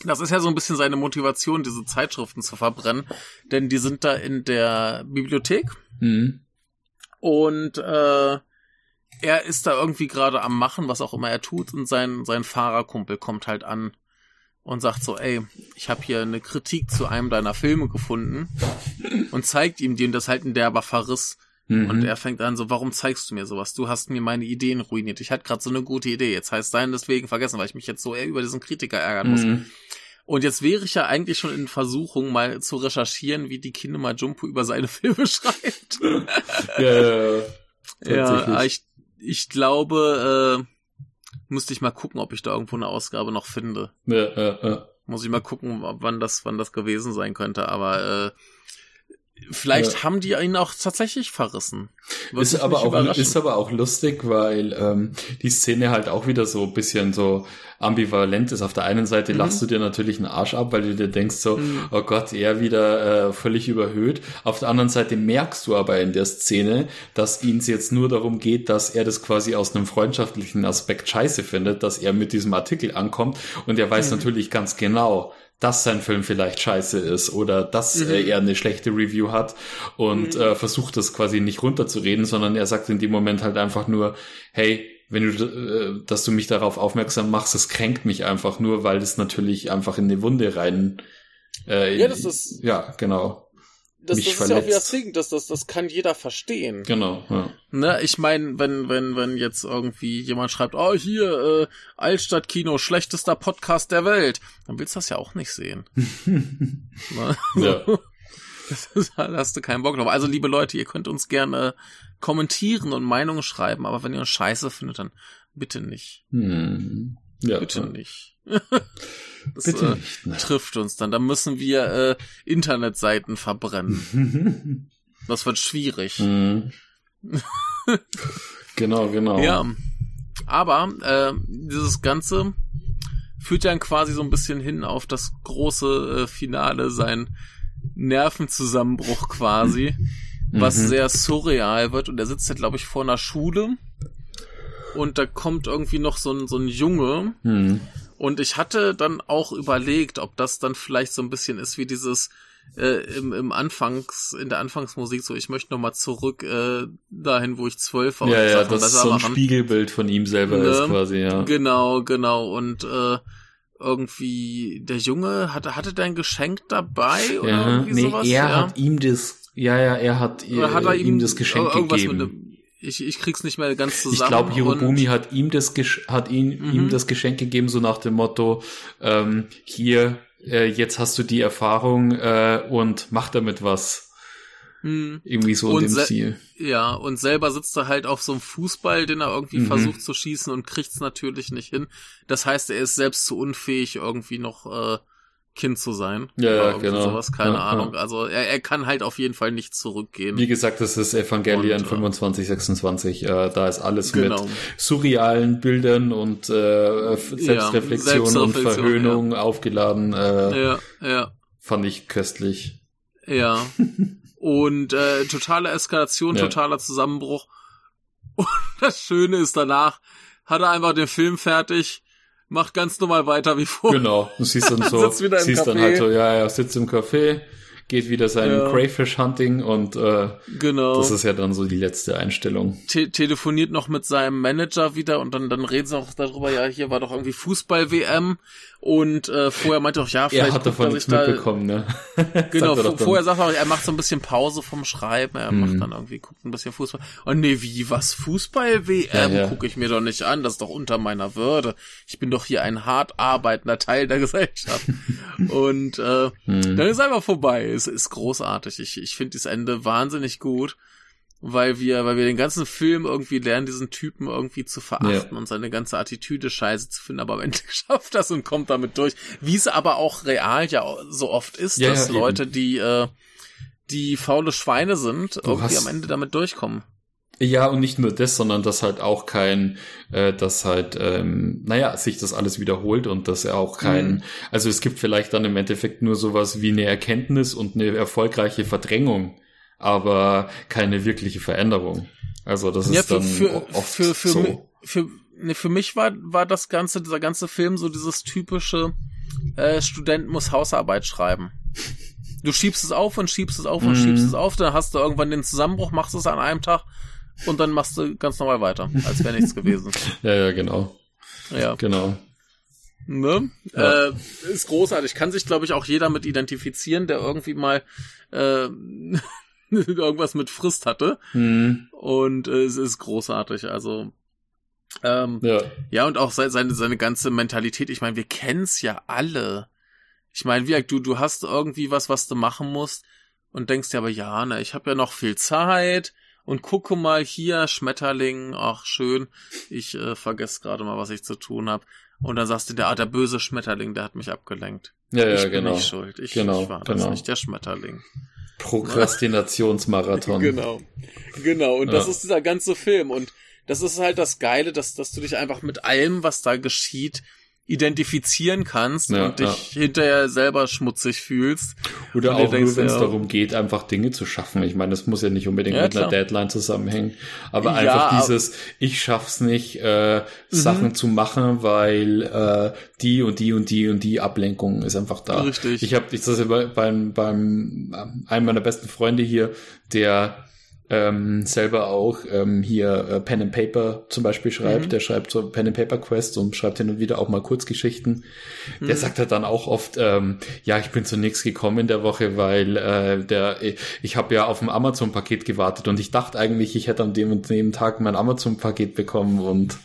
Speaker 1: Das ist ja so ein bisschen seine Motivation, diese Zeitschriften zu verbrennen, denn die sind da in der Bibliothek
Speaker 2: Mhm.
Speaker 1: und äh, er ist da irgendwie gerade am Machen, was auch immer er tut, und sein, sein Fahrerkumpel kommt halt an und sagt so, ey, ich habe hier eine Kritik zu einem deiner Filme gefunden und zeigt ihm die und das ist halt ein derber Verriss.
Speaker 2: Mhm.
Speaker 1: Und er fängt an so, warum zeigst du mir sowas? Du hast mir meine Ideen ruiniert. Ich hatte gerade so eine gute Idee. Jetzt heißt sein deswegen vergessen, weil ich mich jetzt so eher über diesen Kritiker ärgern muss.
Speaker 2: Mhm.
Speaker 1: Und jetzt wäre ich ja eigentlich schon in Versuchung, mal zu recherchieren, wie die Kinema Jumpo über seine Filme schreibt.
Speaker 2: Ja, ja, ja.
Speaker 1: ja, ich, ich glaube, äh, müsste ich mal gucken, ob ich da irgendwo eine Ausgabe noch finde.
Speaker 2: Ja, ja, ja.
Speaker 1: Muss ich mal gucken, wann das, wann das gewesen sein könnte. Aber äh, vielleicht
Speaker 2: Ja.
Speaker 1: haben die ihn auch tatsächlich verrissen.
Speaker 2: Ist aber, auch, ist aber auch lustig, weil ähm, die Szene halt auch wieder so ein bisschen so ambivalent ist. Auf der einen Seite
Speaker 1: Mhm.
Speaker 2: lachst du dir natürlich einen Arsch ab, weil du dir denkst so,
Speaker 1: Mhm.
Speaker 2: oh Gott, er wieder äh, völlig überhöht. Auf der anderen Seite merkst du aber in der Szene, dass ihm jetzt nur darum geht, dass er das quasi aus einem freundschaftlichen Aspekt scheiße findet, dass er mit diesem Artikel ankommt und er weiß
Speaker 1: Mhm.
Speaker 2: natürlich ganz genau, dass sein Film vielleicht scheiße ist oder dass
Speaker 1: Mhm.
Speaker 2: äh, er eine schlechte Review hat und
Speaker 1: Mhm.
Speaker 2: äh, versucht das quasi nicht runterzureden, sondern er sagt in dem Moment halt einfach nur, hey, wenn du, äh, dass du mich darauf aufmerksam machst, das kränkt mich einfach nur, weil es natürlich einfach in eine Wunde rein. Äh,
Speaker 1: Ja, das ist-
Speaker 2: ja, genau,
Speaker 1: das,
Speaker 2: mich
Speaker 1: das ist ja auch wieder das
Speaker 2: verletzt.
Speaker 1: Ding, das, das, das kann jeder verstehen.
Speaker 2: genau. Ja.
Speaker 1: Ne, ich meine, wenn, wenn, wenn jetzt irgendwie jemand schreibt, oh, hier, äh, Altstadtkino, schlechtester Podcast der Welt, dann willst du das ja auch nicht sehen. ne?
Speaker 2: Ja.
Speaker 1: da hast du keinen Bock drauf. Also, liebe Leute, ihr könnt uns gerne kommentieren und Meinungen schreiben, aber wenn ihr uns scheiße findet, dann bitte nicht.
Speaker 2: Hm. ja.
Speaker 1: Bitte
Speaker 2: ja.
Speaker 1: nicht. Das,
Speaker 2: Bitte
Speaker 1: äh,
Speaker 2: nicht. Ne.
Speaker 1: trifft uns dann. Dann müssen wir äh, Internetseiten verbrennen. Das wird schwierig.
Speaker 2: Hm. genau, genau.
Speaker 1: Ja. Aber äh, dieses Ganze führt dann quasi so ein bisschen hin auf das große äh, Finale, sein Nervenzusammenbruch quasi, was
Speaker 2: Mhm.
Speaker 1: sehr surreal wird. Und er sitzt ja, glaube ich, vor einer Schule. Und da kommt irgendwie noch so ein, so ein Junge.
Speaker 2: Hm.
Speaker 1: Und ich hatte dann auch überlegt, ob das dann vielleicht so ein bisschen ist wie dieses äh, im, im Anfangs, in der Anfangsmusik, so ich möchte nochmal zurück äh, dahin, wo ich zwölf war. und
Speaker 2: Ja, ja, das
Speaker 1: besser
Speaker 2: so ein
Speaker 1: machen.
Speaker 2: Spiegelbild von ihm selber
Speaker 1: Ne?
Speaker 2: ist quasi, ja.
Speaker 1: Genau, genau. Und äh, irgendwie der Junge hatte hatte der ein Geschenk dabei oder
Speaker 2: Ja,
Speaker 1: irgendwie
Speaker 2: nee,
Speaker 1: sowas?
Speaker 2: er
Speaker 1: ja?
Speaker 2: hat ihm das, ja, ja, er hat,
Speaker 1: oder hat er
Speaker 2: ihm,
Speaker 1: ihm
Speaker 2: das Geschenk
Speaker 1: irgendwas
Speaker 2: gegeben.
Speaker 1: Ich, ich krieg's nicht mehr ganz zusammen.
Speaker 2: Ich glaube, Hirobumi hat ihm das Gesch hat ihn,
Speaker 1: Mhm.
Speaker 2: ihm das Geschenk gegeben, so nach dem Motto, ähm, hier, äh, jetzt hast du die Erfahrung äh, und mach damit was.
Speaker 1: Hm.
Speaker 2: Irgendwie so
Speaker 1: Und
Speaker 2: in dem Stil.
Speaker 1: Ja, und selber sitzt er halt auf so einem Fußball, den er irgendwie
Speaker 2: Mhm.
Speaker 1: versucht zu schießen und kriegt's natürlich nicht hin. Das heißt, er ist selbst zu unfähig, irgendwie noch äh, Kind zu sein.
Speaker 2: Ja, ja, genau.
Speaker 1: Sowas, keine
Speaker 2: Ja,
Speaker 1: Ahnung.
Speaker 2: ja.
Speaker 1: Also er, er kann halt auf jeden Fall nicht zurückgehen.
Speaker 2: Wie gesagt, das ist Evangelion
Speaker 1: Und, äh,
Speaker 2: 25, 26. Äh, da ist alles
Speaker 1: Genau.
Speaker 2: mit surrealen Bildern und äh, Selbstreflexion und
Speaker 1: Selbstreflexion,
Speaker 2: Verhöhnung aufgeladen. Äh,
Speaker 1: Ja, ja,
Speaker 2: Fand ich köstlich.
Speaker 1: ja. Und äh, totale Eskalation, totaler Zusammenbruch. Und das Schöne ist danach, hat er einfach den Film fertig, macht ganz normal weiter wie vorher.
Speaker 2: Genau. Du siehst dann so,
Speaker 1: Sitzt wieder im
Speaker 2: siehst dann
Speaker 1: Café.
Speaker 2: halt so, ja, er sitzt im Café, geht wieder sein
Speaker 1: Ja.
Speaker 2: Crayfish-Hunting und äh,
Speaker 1: Genau.
Speaker 2: das ist ja dann so die letzte Einstellung.
Speaker 1: te telefoniert noch mit seinem Manager wieder und dann, dann reden sie auch darüber, ja, hier war doch irgendwie Fußball-WM und äh, vorher meinte er auch, ja, vielleicht
Speaker 2: Er hat davon
Speaker 1: sich
Speaker 2: nichts mitbekommen, ne?
Speaker 1: Genau,
Speaker 2: er
Speaker 1: vorher sagt er, auch, er macht so ein bisschen Pause vom Schreiben, er
Speaker 2: Mhm.
Speaker 1: macht dann irgendwie, guckt ein bisschen Fußball. Und nee, wie, was, Fußball-WM?
Speaker 2: Ja, ja.
Speaker 1: Gucke ich mir doch nicht an, das ist doch unter meiner Würde. Ich bin doch hier ein hart arbeitender Teil der Gesellschaft. und äh,
Speaker 2: Hm.
Speaker 1: dann ist einfach vorbei. Es ist großartig. Ich, ich finde das Ende wahnsinnig gut, weil wir, weil wir den ganzen Film irgendwie lernen, diesen Typen irgendwie zu verachten und seine ganze Attitüde scheiße zu finden, aber am Ende schafft das und kommt damit durch. Wie es aber auch real ja so oft ist,
Speaker 2: Ja,
Speaker 1: dass
Speaker 2: ja, eben.
Speaker 1: Leute, die, äh, die faule Schweine sind, irgendwie
Speaker 2: hast-
Speaker 1: am Ende damit durchkommen.
Speaker 2: Ja, und nicht nur das, sondern dass halt auch kein, äh, dass halt, ähm, naja, sich das alles wiederholt und dass er auch kein,
Speaker 1: Mhm.
Speaker 2: also es gibt vielleicht dann im Endeffekt nur sowas wie eine Erkenntnis und eine erfolgreiche Verdrängung, aber keine wirkliche Veränderung. Also das ist
Speaker 1: Ja, für,
Speaker 2: dann
Speaker 1: für,
Speaker 2: oft
Speaker 1: für, für,
Speaker 2: so.
Speaker 1: für, ne, für mich war, war das ganze, dieser ganze Film so dieses typische, äh, Student muss Hausarbeit schreiben. Du schiebst es auf und schiebst es auf und mhm. schiebst es auf, dann hast du irgendwann den Zusammenbruch, machst es an einem Tag und dann machst du ganz normal weiter, als wäre nichts gewesen.
Speaker 2: ja, ja, genau.
Speaker 1: Ja.
Speaker 2: Genau.
Speaker 1: Ne? Ja. Äh, ist großartig. Kann sich, glaube ich, auch jeder mit identifizieren, der irgendwie mal äh, irgendwas mit Frist hatte. Mhm. Und äh, es ist großartig. Also ähm, ja. ja, und auch seine, seine ganze Mentalität. Ich meine, wir kennen's ja alle. Ich meine, wie du, du hast irgendwie was, was du machen musst und denkst dir aber, ja, na, ich habe ja noch viel Zeit und gucke mal hier, Schmetterling, ach schön, ich äh, vergesse gerade mal, was ich zu tun habe. Und dann sagst du, der, ah, der böse Schmetterling, der hat mich abgelenkt.
Speaker 2: Ja, ja,
Speaker 1: ich
Speaker 2: bin genau.
Speaker 1: nicht schuld. Ich,
Speaker 2: genau,
Speaker 1: ich war
Speaker 2: genau.
Speaker 1: das nicht, der Schmetterling.
Speaker 2: Prokrastinationsmarathon.
Speaker 1: genau. Genau. Und ja. das ist dieser ganze Film. Und das ist halt das Geile, dass, dass du dich einfach mit allem, was da geschieht, identifizieren kannst ja, und dich ja. hinterher selber schmutzig fühlst.
Speaker 2: Oder auch denkst, nur, wenn es ja, darum geht, einfach Dinge zu schaffen. Ich meine, das muss ja nicht unbedingt mit einer Deadline zusammenhängen, aber einfach dieses, ich schaff's nicht, äh, mhm. Sachen zu machen, weil äh, die und die und die und die Ablenkung ist einfach da.
Speaker 1: Richtig.
Speaker 2: Ich habe ich das beim beim einem meiner besten Freunde hier, der ähm, selber auch ähm, hier äh, Pen and Paper zum Beispiel schreibt. Mhm. Der schreibt so Pen and Paper Quest und schreibt hin und wieder auch mal Kurzgeschichten. Mhm. Der sagt halt dann auch oft, ähm, ja, ich bin zu nichts gekommen in der Woche, weil äh, der ich habe ja auf ein Amazon-Paket gewartet und ich dachte eigentlich, ich hätte an dem und dem Tag mein Amazon-Paket bekommen und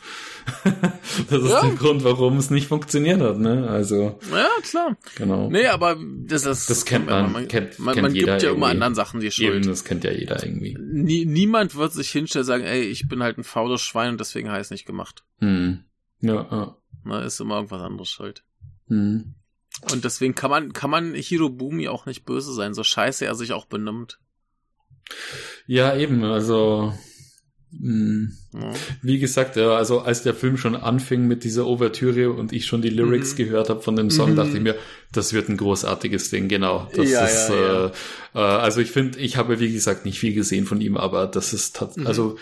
Speaker 2: das ist ja. der Grund, warum es nicht funktioniert hat, ne? Also.
Speaker 1: Ja, klar.
Speaker 2: Genau.
Speaker 1: Nee, aber das ist.
Speaker 2: Das kennt man. Man, kennt,
Speaker 1: man,
Speaker 2: kennt
Speaker 1: man
Speaker 2: jeder
Speaker 1: gibt ja immer anderen Sachen die Schuld.
Speaker 2: Eben, das kennt ja jeder irgendwie.
Speaker 1: Nie, niemand wird sich hinstellen und sagen, ey, ich bin halt ein faules Schwein und deswegen habe ich es nicht gemacht.
Speaker 2: Hm. Ja, ja.
Speaker 1: Na, ist immer irgendwas anderes schuld.
Speaker 2: Hm.
Speaker 1: Und deswegen kann man, kann man Hirobumi auch nicht böse sein, so scheiße er sich auch benimmt.
Speaker 2: Ja, eben, also. Wie gesagt, ja, also als der Film schon anfing mit dieser Ouvertüre und ich schon die Lyrics mhm. gehört habe von dem Song, mhm. dachte ich mir, das wird ein großartiges Ding, genau. Das
Speaker 1: ja,
Speaker 2: ist,
Speaker 1: ja,
Speaker 2: äh, äh, also ich finde, ich habe wie gesagt nicht viel gesehen von ihm, aber das ist mhm. also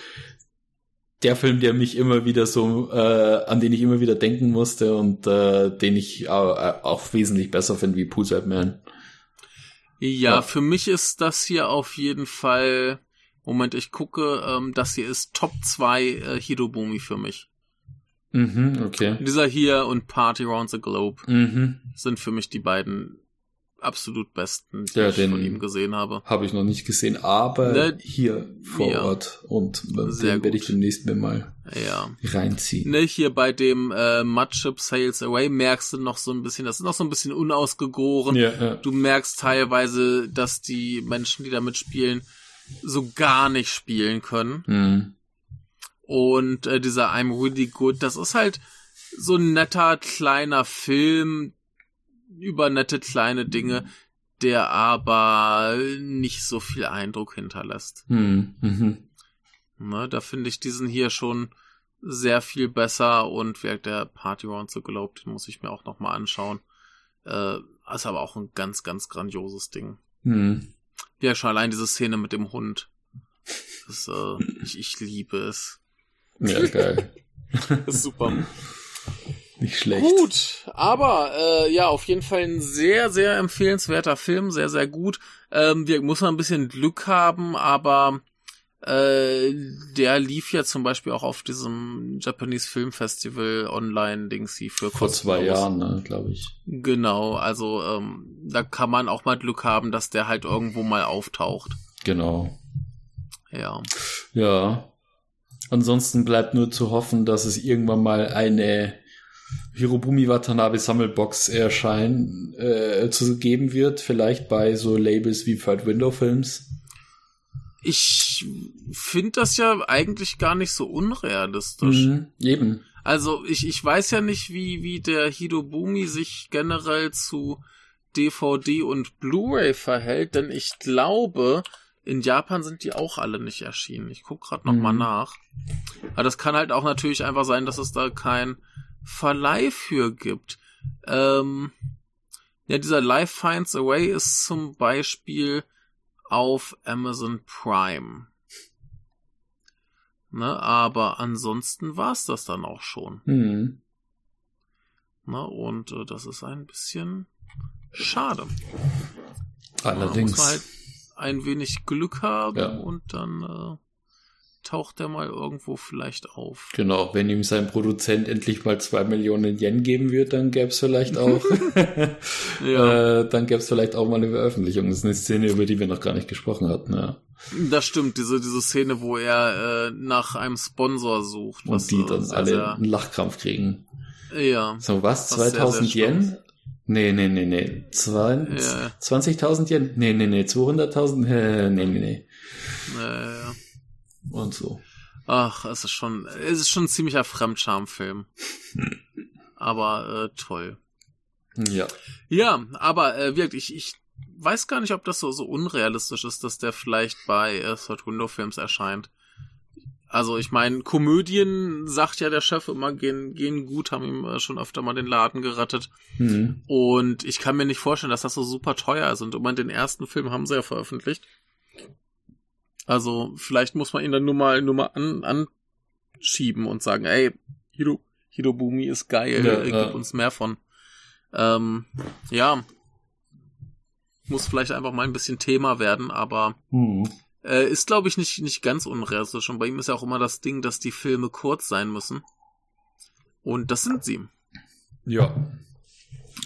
Speaker 2: der Film, der mich immer wieder so, äh, an den ich immer wieder denken musste und äh, den ich äh, auch wesentlich besser finde wie Poolside Man.
Speaker 1: Ja, ja, für mich ist das hier auf jeden Fall Moment, ich gucke, ähm, das hier ist Top 2 äh, Hirobumi für mich.
Speaker 2: Mhm, okay.
Speaker 1: Dieser hier und Party Around the Globe
Speaker 2: mhm.
Speaker 1: sind für mich die beiden absolut besten, die
Speaker 2: ja,
Speaker 1: ich von ihm gesehen habe.
Speaker 2: Habe ich noch nicht gesehen, aber ne, hier vor ja. Ort und Sehr den werde ich demnächst mir mal
Speaker 1: ja.
Speaker 2: reinziehen.
Speaker 1: Ne, hier bei dem äh, Mudship Sails Away merkst du noch so ein bisschen, das ist noch so ein bisschen unausgegoren.
Speaker 2: Ja, ja.
Speaker 1: Du merkst teilweise, dass die Menschen, die da mitspielen, so gar nicht spielen können.
Speaker 2: Mhm.
Speaker 1: Und äh, dieser I'm Really Good, das ist halt so ein netter kleiner Film über nette kleine Dinge, der aber nicht so viel Eindruck hinterlässt.
Speaker 2: Mhm. Mhm.
Speaker 1: Ne, da finde ich diesen hier schon sehr viel besser und wer der Party Round so glaubt, den muss ich mir auch nochmal anschauen. Äh, ist aber auch ein ganz, ganz grandioses Ding.
Speaker 2: Mhm.
Speaker 1: Ja, schon allein diese Szene mit dem Hund. Das, äh, ich, ich liebe es.
Speaker 2: Ja, geil.
Speaker 1: super.
Speaker 2: Nicht schlecht.
Speaker 1: Gut, aber äh, ja, auf jeden Fall ein sehr, sehr empfehlenswerter Film, sehr, sehr gut. Ähm, wir muss man ein bisschen Glück haben, aber äh, der lief ja zum Beispiel auch auf diesem Japanese Film Festival online Dingsy für
Speaker 2: vor zwei Jahren, ne, glaube ich.
Speaker 1: Genau, also ähm, da kann man auch mal Glück haben, dass der halt irgendwo mal auftaucht.
Speaker 2: Genau.
Speaker 1: Ja.
Speaker 2: Ja. Ansonsten bleibt nur zu hoffen, dass es irgendwann mal eine Hirobumi Watanabe Sammelbox erscheinen äh, zu geben wird, vielleicht bei so Labels wie Third Window Films.
Speaker 1: Ich finde das ja eigentlich gar nicht so unrealistisch.
Speaker 2: Mhm, eben.
Speaker 1: Also ich, ich weiß ja nicht, wie, wie der Hidobumi sich generell zu DVD und Blu-ray verhält, denn ich glaube, in Japan sind die auch alle nicht erschienen. Ich guck gerade noch mhm. mal nach. Aber das kann halt auch natürlich einfach sein, dass es da kein Verleih für gibt. Ähm, ja, dieser Life Finds Away ist zum Beispiel auf Amazon Prime. Ne, aber ansonsten war's das dann auch schon.
Speaker 2: Mhm.
Speaker 1: Ne? Und äh, das ist ein bisschen schade.
Speaker 2: Allerdings.
Speaker 1: Da muss man halt ein wenig Glück haben
Speaker 2: Ja.
Speaker 1: und dann äh, taucht er mal irgendwo vielleicht auf.
Speaker 2: Genau, wenn ihm sein Produzent endlich mal zwei Millionen Yen geben wird, dann gäbe es vielleicht auch,
Speaker 1: Ja,
Speaker 2: äh, dann gäbe es vielleicht auch mal eine Veröffentlichung. Das ist eine Szene, über die wir noch gar nicht gesprochen hatten. Ja.
Speaker 1: das stimmt, diese, diese Szene, wo er äh, nach einem Sponsor sucht.
Speaker 2: Und die
Speaker 1: äh,
Speaker 2: dann
Speaker 1: sehr,
Speaker 2: alle
Speaker 1: sehr-
Speaker 2: einen Lachkrampf kriegen.
Speaker 1: Ja,
Speaker 2: So, was?
Speaker 1: Was sehr,
Speaker 2: 2000
Speaker 1: sehr
Speaker 2: Yen? Nee, nee, nee, nee. Zwei-
Speaker 1: Ja.
Speaker 2: 20.000 Yen? Nee, nee, nee. 200.000? Äh, nee, nee, nee.
Speaker 1: äh,
Speaker 2: Und so.
Speaker 1: ach, es ist schon, es ist schon ein ziemlicher Fremdscham-Film. Aber äh, toll.
Speaker 2: Ja.
Speaker 1: Ja, aber äh, wirklich, ich, ich weiß gar nicht, ob das so, so unrealistisch ist, dass der vielleicht bei äh, Third Window Films erscheint. Also ich meine, Komödien, sagt ja der Chef immer, gehen, gehen gut, haben ihm äh, schon öfter mal den Laden gerettet.
Speaker 2: Hm.
Speaker 1: Und ich kann mir nicht vorstellen, dass das so super teuer ist. Und immerhin den ersten Film haben sie ja veröffentlicht. Also vielleicht muss man ihn dann nur mal, nur mal an, anschieben und sagen, ey, Hiro, Hirobumi ist geil,
Speaker 2: Ja,
Speaker 1: äh, gib
Speaker 2: ja.
Speaker 1: uns mehr von. Ähm, ja. Muss vielleicht einfach mal ein bisschen Thema werden, aber
Speaker 2: Hm.
Speaker 1: äh, ist, glaube ich, nicht, nicht ganz unrealistisch. Und bei ihm ist ja auch immer das Ding, dass die Filme kurz sein müssen. Und das sind sie.
Speaker 2: Ja.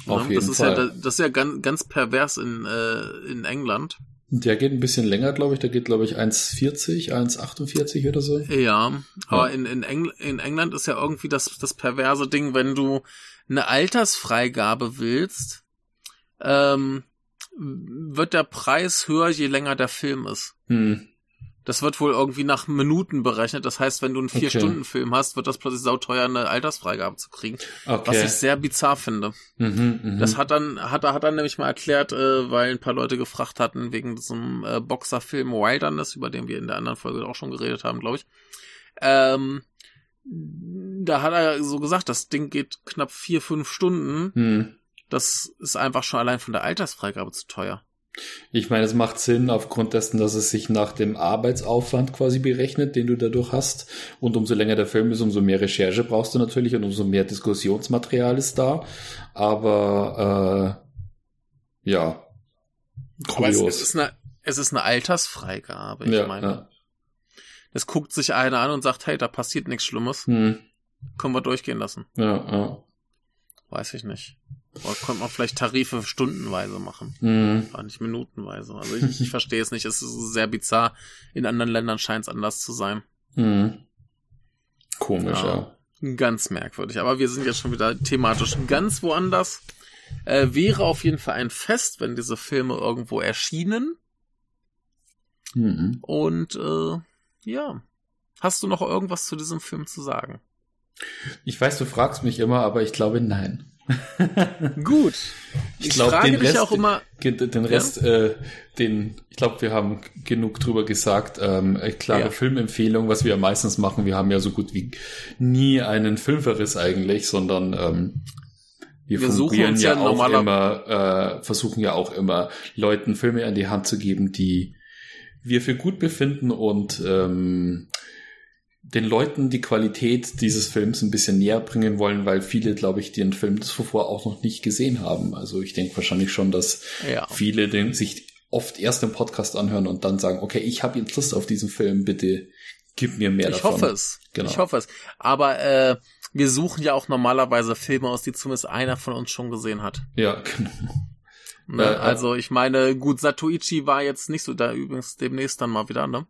Speaker 2: Auf
Speaker 1: Ne?
Speaker 2: jeden
Speaker 1: das ist
Speaker 2: Fall.
Speaker 1: Ja, das ist ja ganz, ganz pervers in, äh, in England.
Speaker 2: Der geht ein bisschen länger, glaube ich. Der geht, glaube ich, 1,40, 1,48 oder so.
Speaker 1: Ja, aber in, in, Engl in England ist ja irgendwie das, das perverse Ding, wenn du eine Altersfreigabe willst, ähm, wird der Preis höher, je länger der Film ist.
Speaker 2: Hm.
Speaker 1: Das wird wohl irgendwie nach Minuten berechnet. Das heißt, wenn du einen
Speaker 2: Okay.
Speaker 1: Vier-Stunden-Film hast, wird das plötzlich sauteuer, eine Altersfreigabe zu kriegen. Was
Speaker 2: Okay.
Speaker 1: ich sehr bizarr finde.
Speaker 2: Mhm, mhm.
Speaker 1: Das hat dann, hat er, hat er nämlich mal erklärt, äh, weil ein paar Leute gefragt hatten wegen diesem äh, Boxerfilm Wilderness, über den wir in der anderen Folge auch schon geredet haben, glaube ich. Ähm, da hat er so gesagt, das Ding geht knapp vier, fünf Stunden.
Speaker 2: hm.
Speaker 1: Das ist einfach schon allein von der Altersfreigabe zu teuer.
Speaker 2: Ich meine, es macht Sinn aufgrund dessen, dass es sich nach dem Arbeitsaufwand quasi berechnet, den du dadurch hast. Und umso länger der Film ist, umso mehr Recherche brauchst du natürlich und umso mehr Diskussionsmaterial ist da. Aber äh, ja,
Speaker 1: Aber es,
Speaker 2: kurios.
Speaker 1: es, ist eine, es ist eine Altersfreigabe. Ich
Speaker 2: ja,
Speaker 1: meine,
Speaker 2: ja.
Speaker 1: es guckt sich einer an und sagt, hey, da passiert nichts Schlimmes.
Speaker 2: Hm,
Speaker 1: Können wir durchgehen lassen.
Speaker 2: ja, ja.
Speaker 1: Weiß ich nicht. Oder könnte man vielleicht Tarife stundenweise machen.
Speaker 2: Hm,
Speaker 1: Gar nicht minutenweise. Also ich, ich verstehe es nicht. Es ist sehr bizarr. In anderen Ländern scheint es anders zu sein.
Speaker 2: hm. Komisch,
Speaker 1: Ja.
Speaker 2: ja.
Speaker 1: Ganz merkwürdig. Aber wir sind jetzt schon wieder thematisch ganz woanders. Äh, wäre auf jeden Fall ein Fest, wenn diese Filme irgendwo erschienen.
Speaker 2: Mhm.
Speaker 1: Und äh, ja. Hast du noch irgendwas zu diesem Film zu sagen?
Speaker 2: Ich weiß, du fragst mich immer, aber ich glaube nein.
Speaker 1: Gut.
Speaker 2: Ich
Speaker 1: Ich,
Speaker 2: glaub,
Speaker 1: frage
Speaker 2: den Rest-
Speaker 1: auch immer.
Speaker 2: Den Rest, äh, den, ich glaube, wir haben genug drüber gesagt. Ähm, äh, klare
Speaker 1: Ja.
Speaker 2: Filmempfehlung, was wir ja meistens machen. Wir haben ja so gut wie nie einen Filmverriss eigentlich, sondern ähm, wir,
Speaker 1: Wir suchen
Speaker 2: ja,
Speaker 1: ja
Speaker 2: auch immer, äh, versuchen ja auch immer Leuten Filme an die Hand zu geben, die wir für gut befinden und ähm, den Leuten die Qualität dieses Films ein bisschen näher bringen wollen, weil viele, glaube ich, den Film zuvor auch noch nicht gesehen haben. Also ich denke wahrscheinlich schon, dass
Speaker 1: Ja.
Speaker 2: viele den sich oft erst im Podcast anhören und dann sagen, okay, ich habe jetzt Lust auf diesen Film, bitte gib mir mehr
Speaker 1: Ich
Speaker 2: davon.
Speaker 1: hoffe es.
Speaker 2: Genau.
Speaker 1: Ich hoffe es. Aber äh, wir suchen ja auch normalerweise Filme aus, die zumindest einer von uns schon gesehen hat.
Speaker 2: Ja, genau.
Speaker 1: Ne?
Speaker 2: Äh, äh.
Speaker 1: also ich meine, gut, Satoichi war jetzt nicht so da übrigens demnächst dann mal wieder, ne?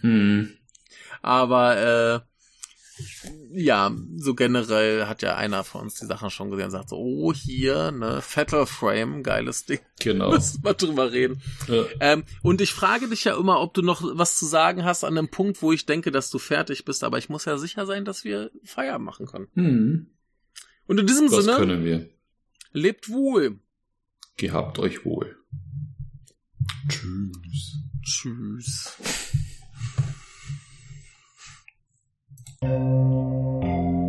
Speaker 2: Hm.
Speaker 1: Aber äh, ja, so generell hat ja einer von uns die Sachen schon gesehen und sagt so, oh hier, ne, Fatal Frame, geiles Ding,
Speaker 2: Genau.
Speaker 1: müssen wir drüber reden.
Speaker 2: Ja.
Speaker 1: Ähm, und ich frage dich ja immer, ob du noch was zu sagen hast an einem Punkt, wo ich denke, dass du fertig bist, aber ich muss ja sicher sein, dass wir Feierabend machen können.
Speaker 2: Hm.
Speaker 1: Und in diesem
Speaker 2: Das
Speaker 1: Sinne,
Speaker 2: können wir.
Speaker 1: lebt wohl.
Speaker 2: Gehabt euch wohl. Tschüss.
Speaker 1: Tschüss. Thank you.